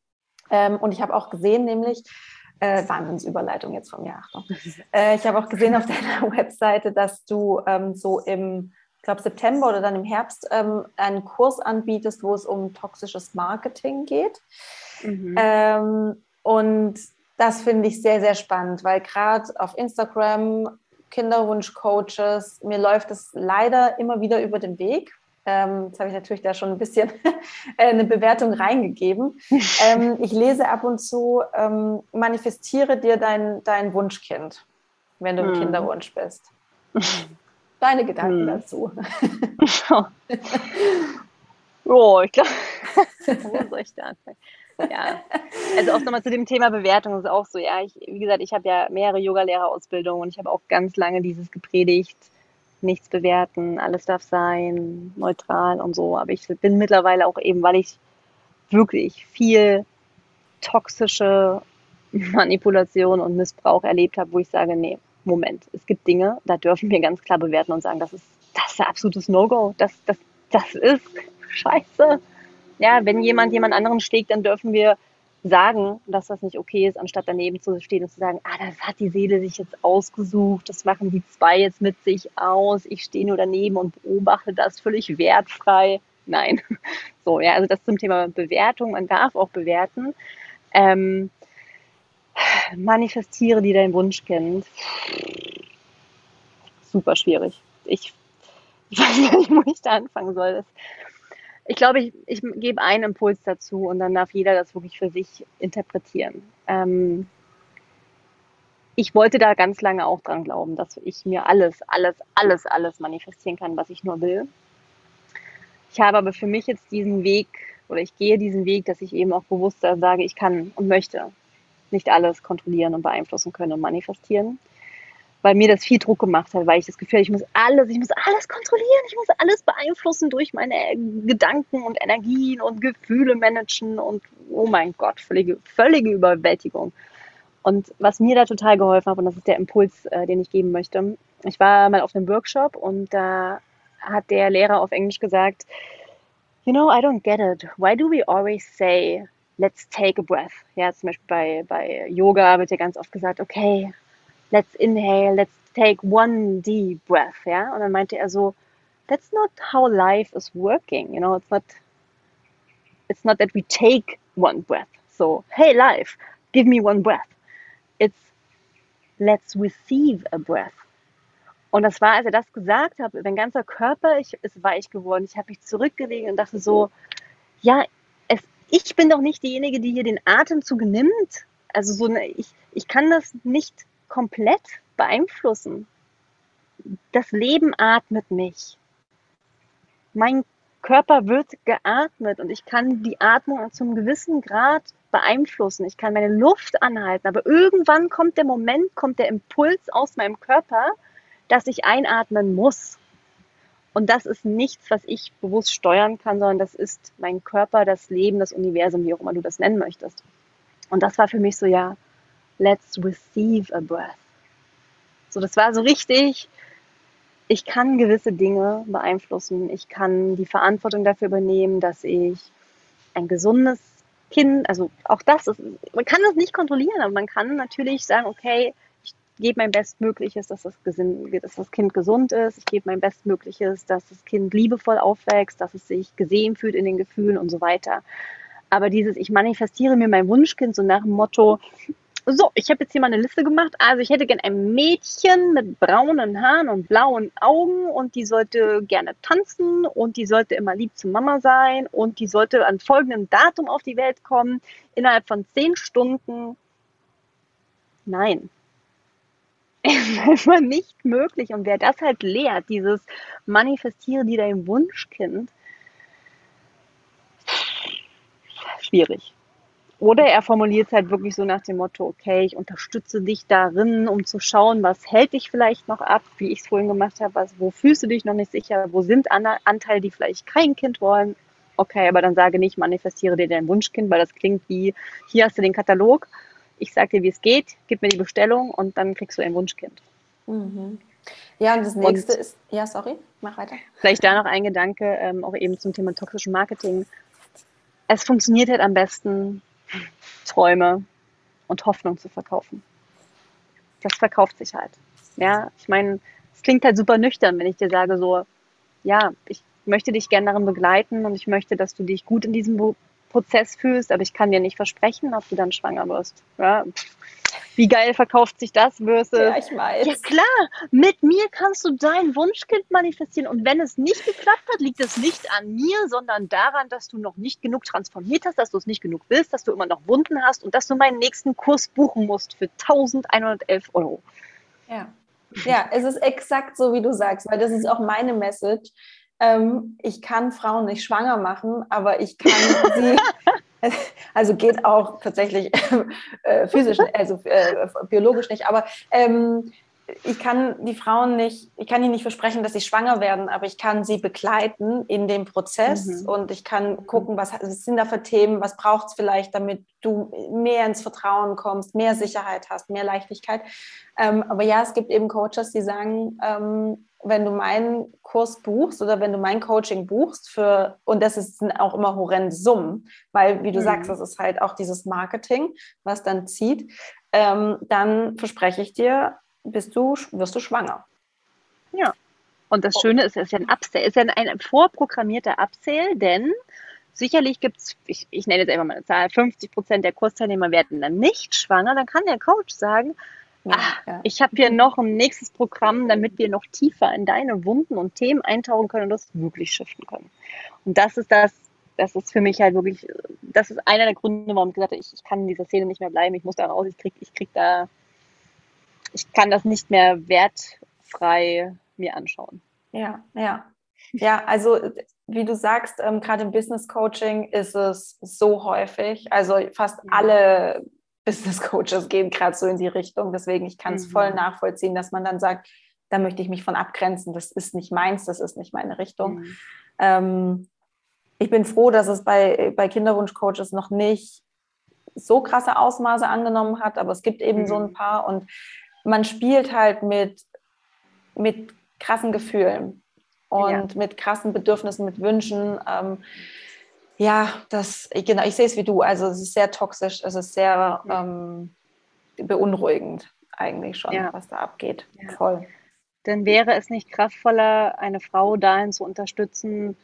Ähm, und ich habe auch gesehen, nämlich, äh, Wahnsinnsüberleitung jetzt von mir, Achtung. Äh, ich habe auch gesehen auf deiner Webseite, dass du ähm, so im, ich glaube, September oder dann im Herbst ähm, einen Kurs anbietest, wo es um toxisches Marketing geht. Mhm. Ähm, und das finde ich sehr, sehr spannend, weil gerade auf Instagram Kinderwunschcoaches. Mir läuft es leider immer wieder über den Weg. Ähm, jetzt habe ich natürlich da schon ein bisschen eine Bewertung reingegeben. Ähm, ich lese ab und zu, ähm, manifestiere dir dein, dein Wunschkind, wenn du im hm. Kinderwunsch bist. Deine Gedanken hm. dazu. oh, ich glaube, wo soll ich da anfangen? ja. Also auch nochmal zu dem Thema Bewertung ist auch so, ja, ich, wie gesagt, ich habe ja mehrere Yogalehrerausbildungen und ich habe auch ganz lange dieses gepredigt, nichts bewerten, alles darf sein, neutral und so. Aber ich bin mittlerweile auch eben, weil ich wirklich viel toxische Manipulation und Missbrauch erlebt habe, wo ich sage, nee, Moment, es gibt Dinge, da dürfen wir ganz klar bewerten und sagen, das ist, das ist ein absolutes No-Go, das, das, das ist scheiße ja, wenn jemand jemand anderen schlägt, dann dürfen wir sagen, dass das nicht okay ist, anstatt daneben zu stehen und zu sagen, ah, das hat die Seele sich jetzt ausgesucht, das machen die zwei jetzt mit sich aus, ich stehe nur daneben und beobachte das völlig wertfrei. Nein. So, ja, also das zum Thema Bewertung, man darf auch bewerten. Ähm, manifestiere dir dein Wunschkind. Super schwierig. Ich, ich weiß nicht, wo ich da anfangen soll. Das, ich glaube, ich, ich gebe einen Impuls dazu und dann darf jeder das wirklich für sich interpretieren. Ähm, ich wollte da ganz lange auch dran glauben, dass ich mir alles, alles, alles, alles manifestieren kann, was ich nur will. Ich habe aber für mich jetzt diesen Weg oder ich gehe diesen Weg, dass ich eben auch bewusster sage, ich kann und möchte nicht alles kontrollieren und beeinflussen können und manifestieren weil mir das viel Druck gemacht hat, weil ich das Gefühl, ich muss alles, ich muss alles kontrollieren, ich muss alles beeinflussen durch meine Gedanken und Energien und Gefühle managen und oh mein Gott, völlige, völlige Überwältigung. Und was mir da total geholfen hat, und das ist der Impuls, äh, den ich geben möchte, ich war mal auf einem Workshop und da hat der Lehrer auf Englisch gesagt, You know, I don't get it. Why do we always say, let's take a breath? Ja, zum Beispiel bei, bei Yoga wird ja ganz oft gesagt, okay, let's inhale, let's take one deep breath, ja. Und dann meinte er so, that's not how life is working, you know, it's not, it's not that we take one breath. So, hey life, give me one breath. It's, let's receive a breath. Und das war, als er das gesagt hat, mein ganzer Körper ich, ist weich geworden. Ich habe mich zurückgelegt und dachte so, ja, es, ich bin doch nicht diejenige, die hier den Atemzug nimmt. Also so, ich, ich kann das nicht komplett beeinflussen. Das Leben atmet mich. Mein Körper wird geatmet und ich kann die Atmung zum gewissen Grad beeinflussen. Ich kann meine Luft anhalten, aber irgendwann kommt der Moment, kommt der Impuls aus meinem Körper, dass ich einatmen muss. Und das ist nichts, was ich bewusst steuern kann, sondern das ist mein Körper, das Leben, das Universum, wie auch immer du das nennen möchtest. Und das war für mich so, ja, let's receive a breath. So, das war so richtig, ich kann gewisse Dinge beeinflussen. Ich kann die Verantwortung dafür übernehmen, dass ich ein gesundes Kind, also auch das ist, man kann das nicht kontrollieren, aber man kann natürlich sagen, okay, ich gebe mein Bestmögliches, dass das, dass das Kind gesund ist. Ich gebe mein Bestmögliches, dass das Kind liebevoll aufwächst, dass es sich gesehen fühlt in den Gefühlen und so weiter. Aber dieses, ich manifestiere mir mein Wunschkind so nach dem Motto, so, ich habe jetzt hier mal eine Liste gemacht. Also ich hätte gern ein Mädchen mit braunen Haaren und blauen Augen und die sollte gerne tanzen und die sollte immer lieb zu Mama sein und die sollte an folgendem Datum auf die Welt kommen, innerhalb von zehn Stunden. Nein. ist einfach nicht möglich. Und wer das halt lehrt, dieses Manifestiere dir dein Wunschkind, schwierig. Oder er formuliert es halt wirklich so nach dem Motto, okay, ich unterstütze dich darin, um zu schauen, was hält dich vielleicht noch ab, wie ich es vorhin gemacht habe, was, wo fühlst du dich noch nicht sicher, wo sind Anteile, die vielleicht kein Kind wollen. Okay, aber dann sage nicht, manifestiere dir dein Wunschkind, weil das klingt wie, hier hast du den Katalog, ich sage dir, wie es geht, gib mir die Bestellung und dann kriegst du ein Wunschkind. Mhm. Ja, und das nächste und ist, ja, sorry, mach weiter. Vielleicht da noch ein Gedanke, ähm, auch eben zum Thema toxischen Marketing. Es funktioniert halt am besten, Träume und Hoffnung zu verkaufen. Das verkauft sich halt. Ja, ich meine, es klingt halt super nüchtern, wenn ich dir sage so, ja, ich möchte dich gerne darin begleiten und ich möchte, dass du dich gut in diesem Prozess fühlst, aber ich kann dir nicht versprechen, ob du dann schwanger wirst. Ja, wie geil verkauft sich das versus. Ja, ich weiß. Ja, klar. Mit mir kannst du dein Wunschkind manifestieren. Und wenn es nicht geklappt hat, liegt es nicht an mir, sondern daran, dass du noch nicht genug transformiert hast, dass du es nicht genug willst, dass du immer noch Wunden hast und dass du meinen nächsten Kurs buchen musst für 1111 Euro. Ja. Ja, es ist exakt so, wie du sagst, weil das ist auch meine Message. Ähm, ich kann Frauen nicht schwanger machen, aber ich kann sie Also geht auch tatsächlich äh, physisch, also äh, biologisch nicht. Aber ähm, ich kann die Frauen nicht, ich kann ihnen nicht versprechen, dass sie schwanger werden, aber ich kann sie begleiten in dem Prozess mhm. und ich kann gucken, was, was sind da für Themen, was braucht es vielleicht, damit du mehr ins Vertrauen kommst, mehr Sicherheit hast, mehr Leichtigkeit. Ähm, aber ja, es gibt eben Coaches, die sagen, ähm, wenn du meinen Kurs buchst oder wenn du mein Coaching buchst für, und das ist, auch immer horrende Summen, weil, wie du mhm. sagst, das ist halt auch dieses Marketing, was dann zieht, ähm, dann verspreche ich dir, bist du, wirst du schwanger. Ja. Und das Schöne ist, es ist ja ein Upsell, ist ja ein vorprogrammierter Upsell, denn sicherlich gibt es, ich, ich nenne jetzt einfach mal eine Zahl, 50 Prozent der Kursteilnehmer werden dann nicht schwanger, dann kann der Coach sagen, Ach, ja. ich habe hier noch ein nächstes Programm, damit wir noch tiefer in deine Wunden und Themen eintauchen können und das wirklich shiften können. Und das ist das, das ist für mich halt wirklich, das ist einer der Gründe, warum ich gesagt habe, ich, ich kann in dieser Szene nicht mehr bleiben, ich muss da raus, ich krieg, ich krieg da, ich kann das nicht mehr wertfrei mir anschauen. Ja, ja. Ja, also wie du sagst, ähm, gerade im Business Coaching ist es so häufig. Also fast mhm. alle Business Coaches gehen gerade so in die Richtung. Deswegen, ich kann es mhm. voll nachvollziehen, dass man dann sagt, da möchte ich mich von abgrenzen. Das ist nicht meins, das ist nicht meine Richtung. Mhm. Ähm, ich bin froh, dass es bei, bei Kinderwunschcoaches noch nicht so krasse Ausmaße angenommen hat, aber es gibt eben mhm. so ein paar und man spielt halt mit, mit krassen Gefühlen und ja. mit krassen Bedürfnissen, mit Wünschen. Ähm, ja, das, genau, ich sehe es wie du. Also es ist sehr toxisch, es ist sehr ähm, beunruhigend eigentlich schon, ja. was da abgeht. Ja. Voll. Denn wäre es nicht kraftvoller, eine Frau dahin zu unterstützen,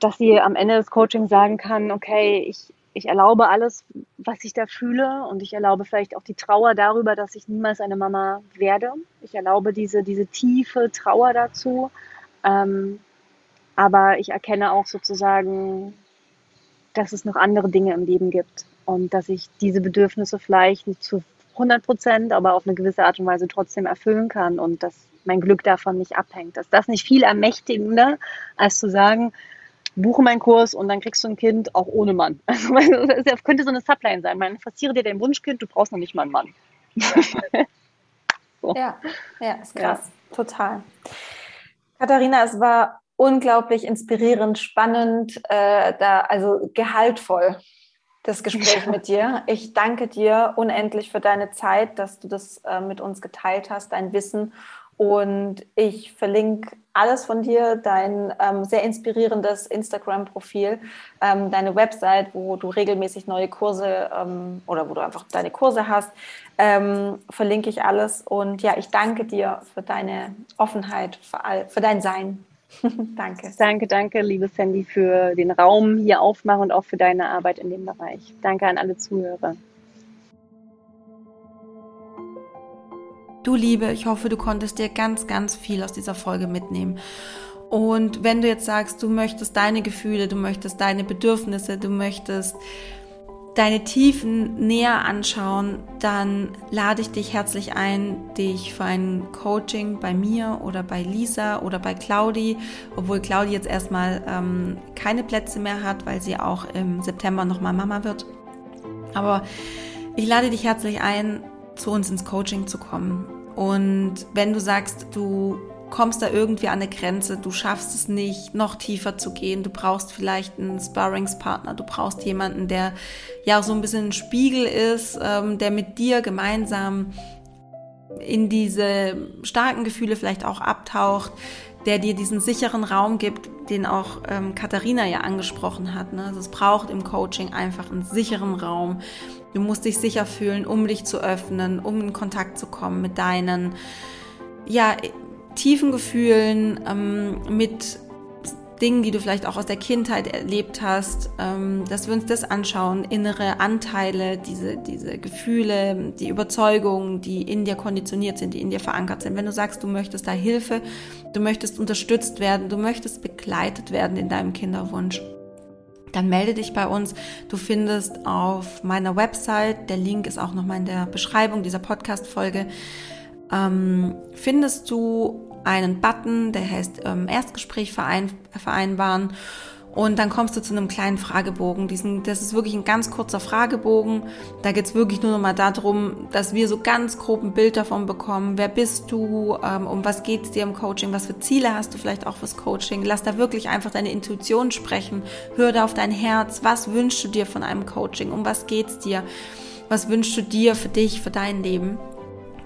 dass sie am Ende des Coachings sagen kann, okay, ich, ich erlaube alles, was ich da fühle und ich erlaube vielleicht auch die Trauer darüber, dass ich niemals eine Mama werde. Ich erlaube diese, diese tiefe Trauer dazu. Ähm, aber ich erkenne auch sozusagen, dass es noch andere Dinge im Leben gibt und dass ich diese Bedürfnisse vielleicht nicht zu 100 Prozent, aber auf eine gewisse Art und Weise trotzdem erfüllen kann und dass mein Glück davon nicht abhängt. Dass das nicht viel ermächtigender, als zu sagen, buche meinen Kurs und dann kriegst du ein Kind auch ohne Mann. Also das könnte so eine Subline sein. Man fassiere dir dein Wunschkind, du brauchst noch nicht mal einen Mann. so. Ja, ja, ist krass. Ja. Total. Katharina, es war unglaublich inspirierend, spannend, äh, da, also gehaltvoll, das Gespräch ja. mit dir. Ich danke dir unendlich für deine Zeit, dass du das äh, mit uns geteilt hast, dein Wissen. Und ich verlinke alles von dir, dein ähm, sehr inspirierendes Instagram-Profil, ähm, deine Website, wo du regelmäßig neue Kurse ähm, oder wo du einfach deine Kurse hast, ähm, verlinke ich alles. Und ja, ich danke dir für deine Offenheit, für, all, für dein Sein. danke. Danke, danke, liebe Sandy, für den Raum hier aufmachen und auch für deine Arbeit in dem Bereich. Danke an alle Zuhörer. Du Liebe, ich hoffe, du konntest dir ganz, ganz viel aus dieser Folge mitnehmen. Und wenn du jetzt sagst, du möchtest deine Gefühle, du möchtest deine Bedürfnisse, du möchtest deine Tiefen näher anschauen, dann lade ich dich herzlich ein, dich für ein Coaching bei mir oder bei Lisa oder bei Claudi, obwohl Claudi jetzt erstmal ähm, keine Plätze mehr hat, weil sie auch im September nochmal Mama wird. Aber ich lade dich herzlich ein, zu uns ins Coaching zu kommen. Und wenn du sagst, du kommst da irgendwie an eine Grenze, du schaffst es nicht, noch tiefer zu gehen, du brauchst vielleicht einen Sparringspartner, du brauchst jemanden, der ja so ein bisschen ein Spiegel ist, ähm, der mit dir gemeinsam in diese starken Gefühle vielleicht auch abtaucht, der dir diesen sicheren Raum gibt, den auch ähm, Katharina ja angesprochen hat. Ne? Also es braucht im Coaching einfach einen sicheren Raum, Du musst dich sicher fühlen, um dich zu öffnen, um in Kontakt zu kommen mit deinen, ja, tiefen Gefühlen, ähm, mit Dingen, die du vielleicht auch aus der Kindheit erlebt hast, ähm, dass wir uns das anschauen, innere Anteile, diese, diese Gefühle, die Überzeugungen, die in dir konditioniert sind, die in dir verankert sind. Wenn du sagst, du möchtest da Hilfe, du möchtest unterstützt werden, du möchtest begleitet werden in deinem Kinderwunsch, dann melde dich bei uns. Du findest auf meiner Website, der Link ist auch nochmal in der Beschreibung dieser Podcast-Folge, ähm, findest du einen Button, der heißt ähm, Erstgespräch verein, vereinbaren. Und dann kommst du zu einem kleinen Fragebogen. Diesen, das ist wirklich ein ganz kurzer Fragebogen. Da geht es wirklich nur noch mal darum, dass wir so ganz grob ein Bild davon bekommen. Wer bist du? Ähm, um was geht es dir im Coaching? Was für Ziele hast du vielleicht auch fürs Coaching? Lass da wirklich einfach deine Intuition sprechen. Hör da auf dein Herz. Was wünschst du dir von einem Coaching? Um was geht's dir? Was wünschst du dir für dich, für dein Leben?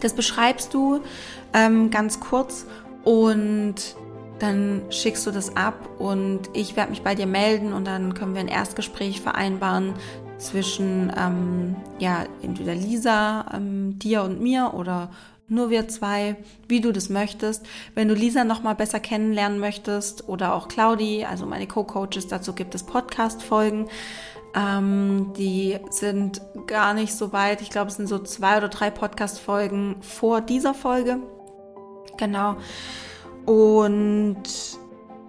Das beschreibst du ähm, ganz kurz und dann schickst du das ab und ich werde mich bei dir melden und dann können wir ein Erstgespräch vereinbaren zwischen ähm, ja entweder Lisa, ähm, dir und mir oder nur wir zwei, wie du das möchtest. Wenn du Lisa noch mal besser kennenlernen möchtest oder auch Claudi, also meine Co-Coaches, dazu gibt es Podcast-Folgen. Ähm, die sind gar nicht so weit. Ich glaube, es sind so zwei oder drei Podcast-Folgen vor dieser Folge. Genau. Und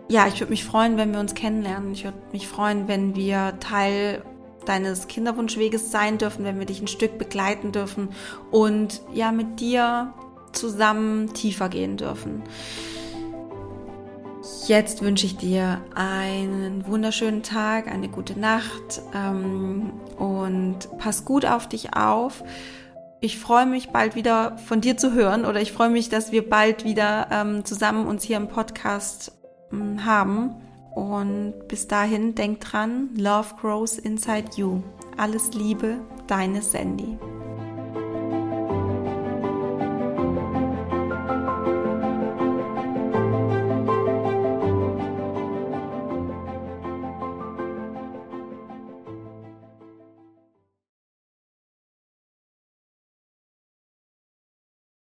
ja, ich würde mich freuen, wenn wir uns kennenlernen. Ich würde mich freuen, wenn wir Teil deines Kinderwunschweges sein dürfen, wenn wir dich ein Stück begleiten dürfen und ja mit dir zusammen tiefer gehen dürfen. Jetzt wünsche ich dir einen wunderschönen Tag, eine gute Nacht ähm, und pass gut auf dich auf. Ich freue mich bald wieder von dir zu hören oder ich freue mich, dass wir bald wieder ähm, zusammen uns hier im Podcast ähm, haben. Und bis dahin, denk dran, Love grows inside you. Alles Liebe, deine Sandy.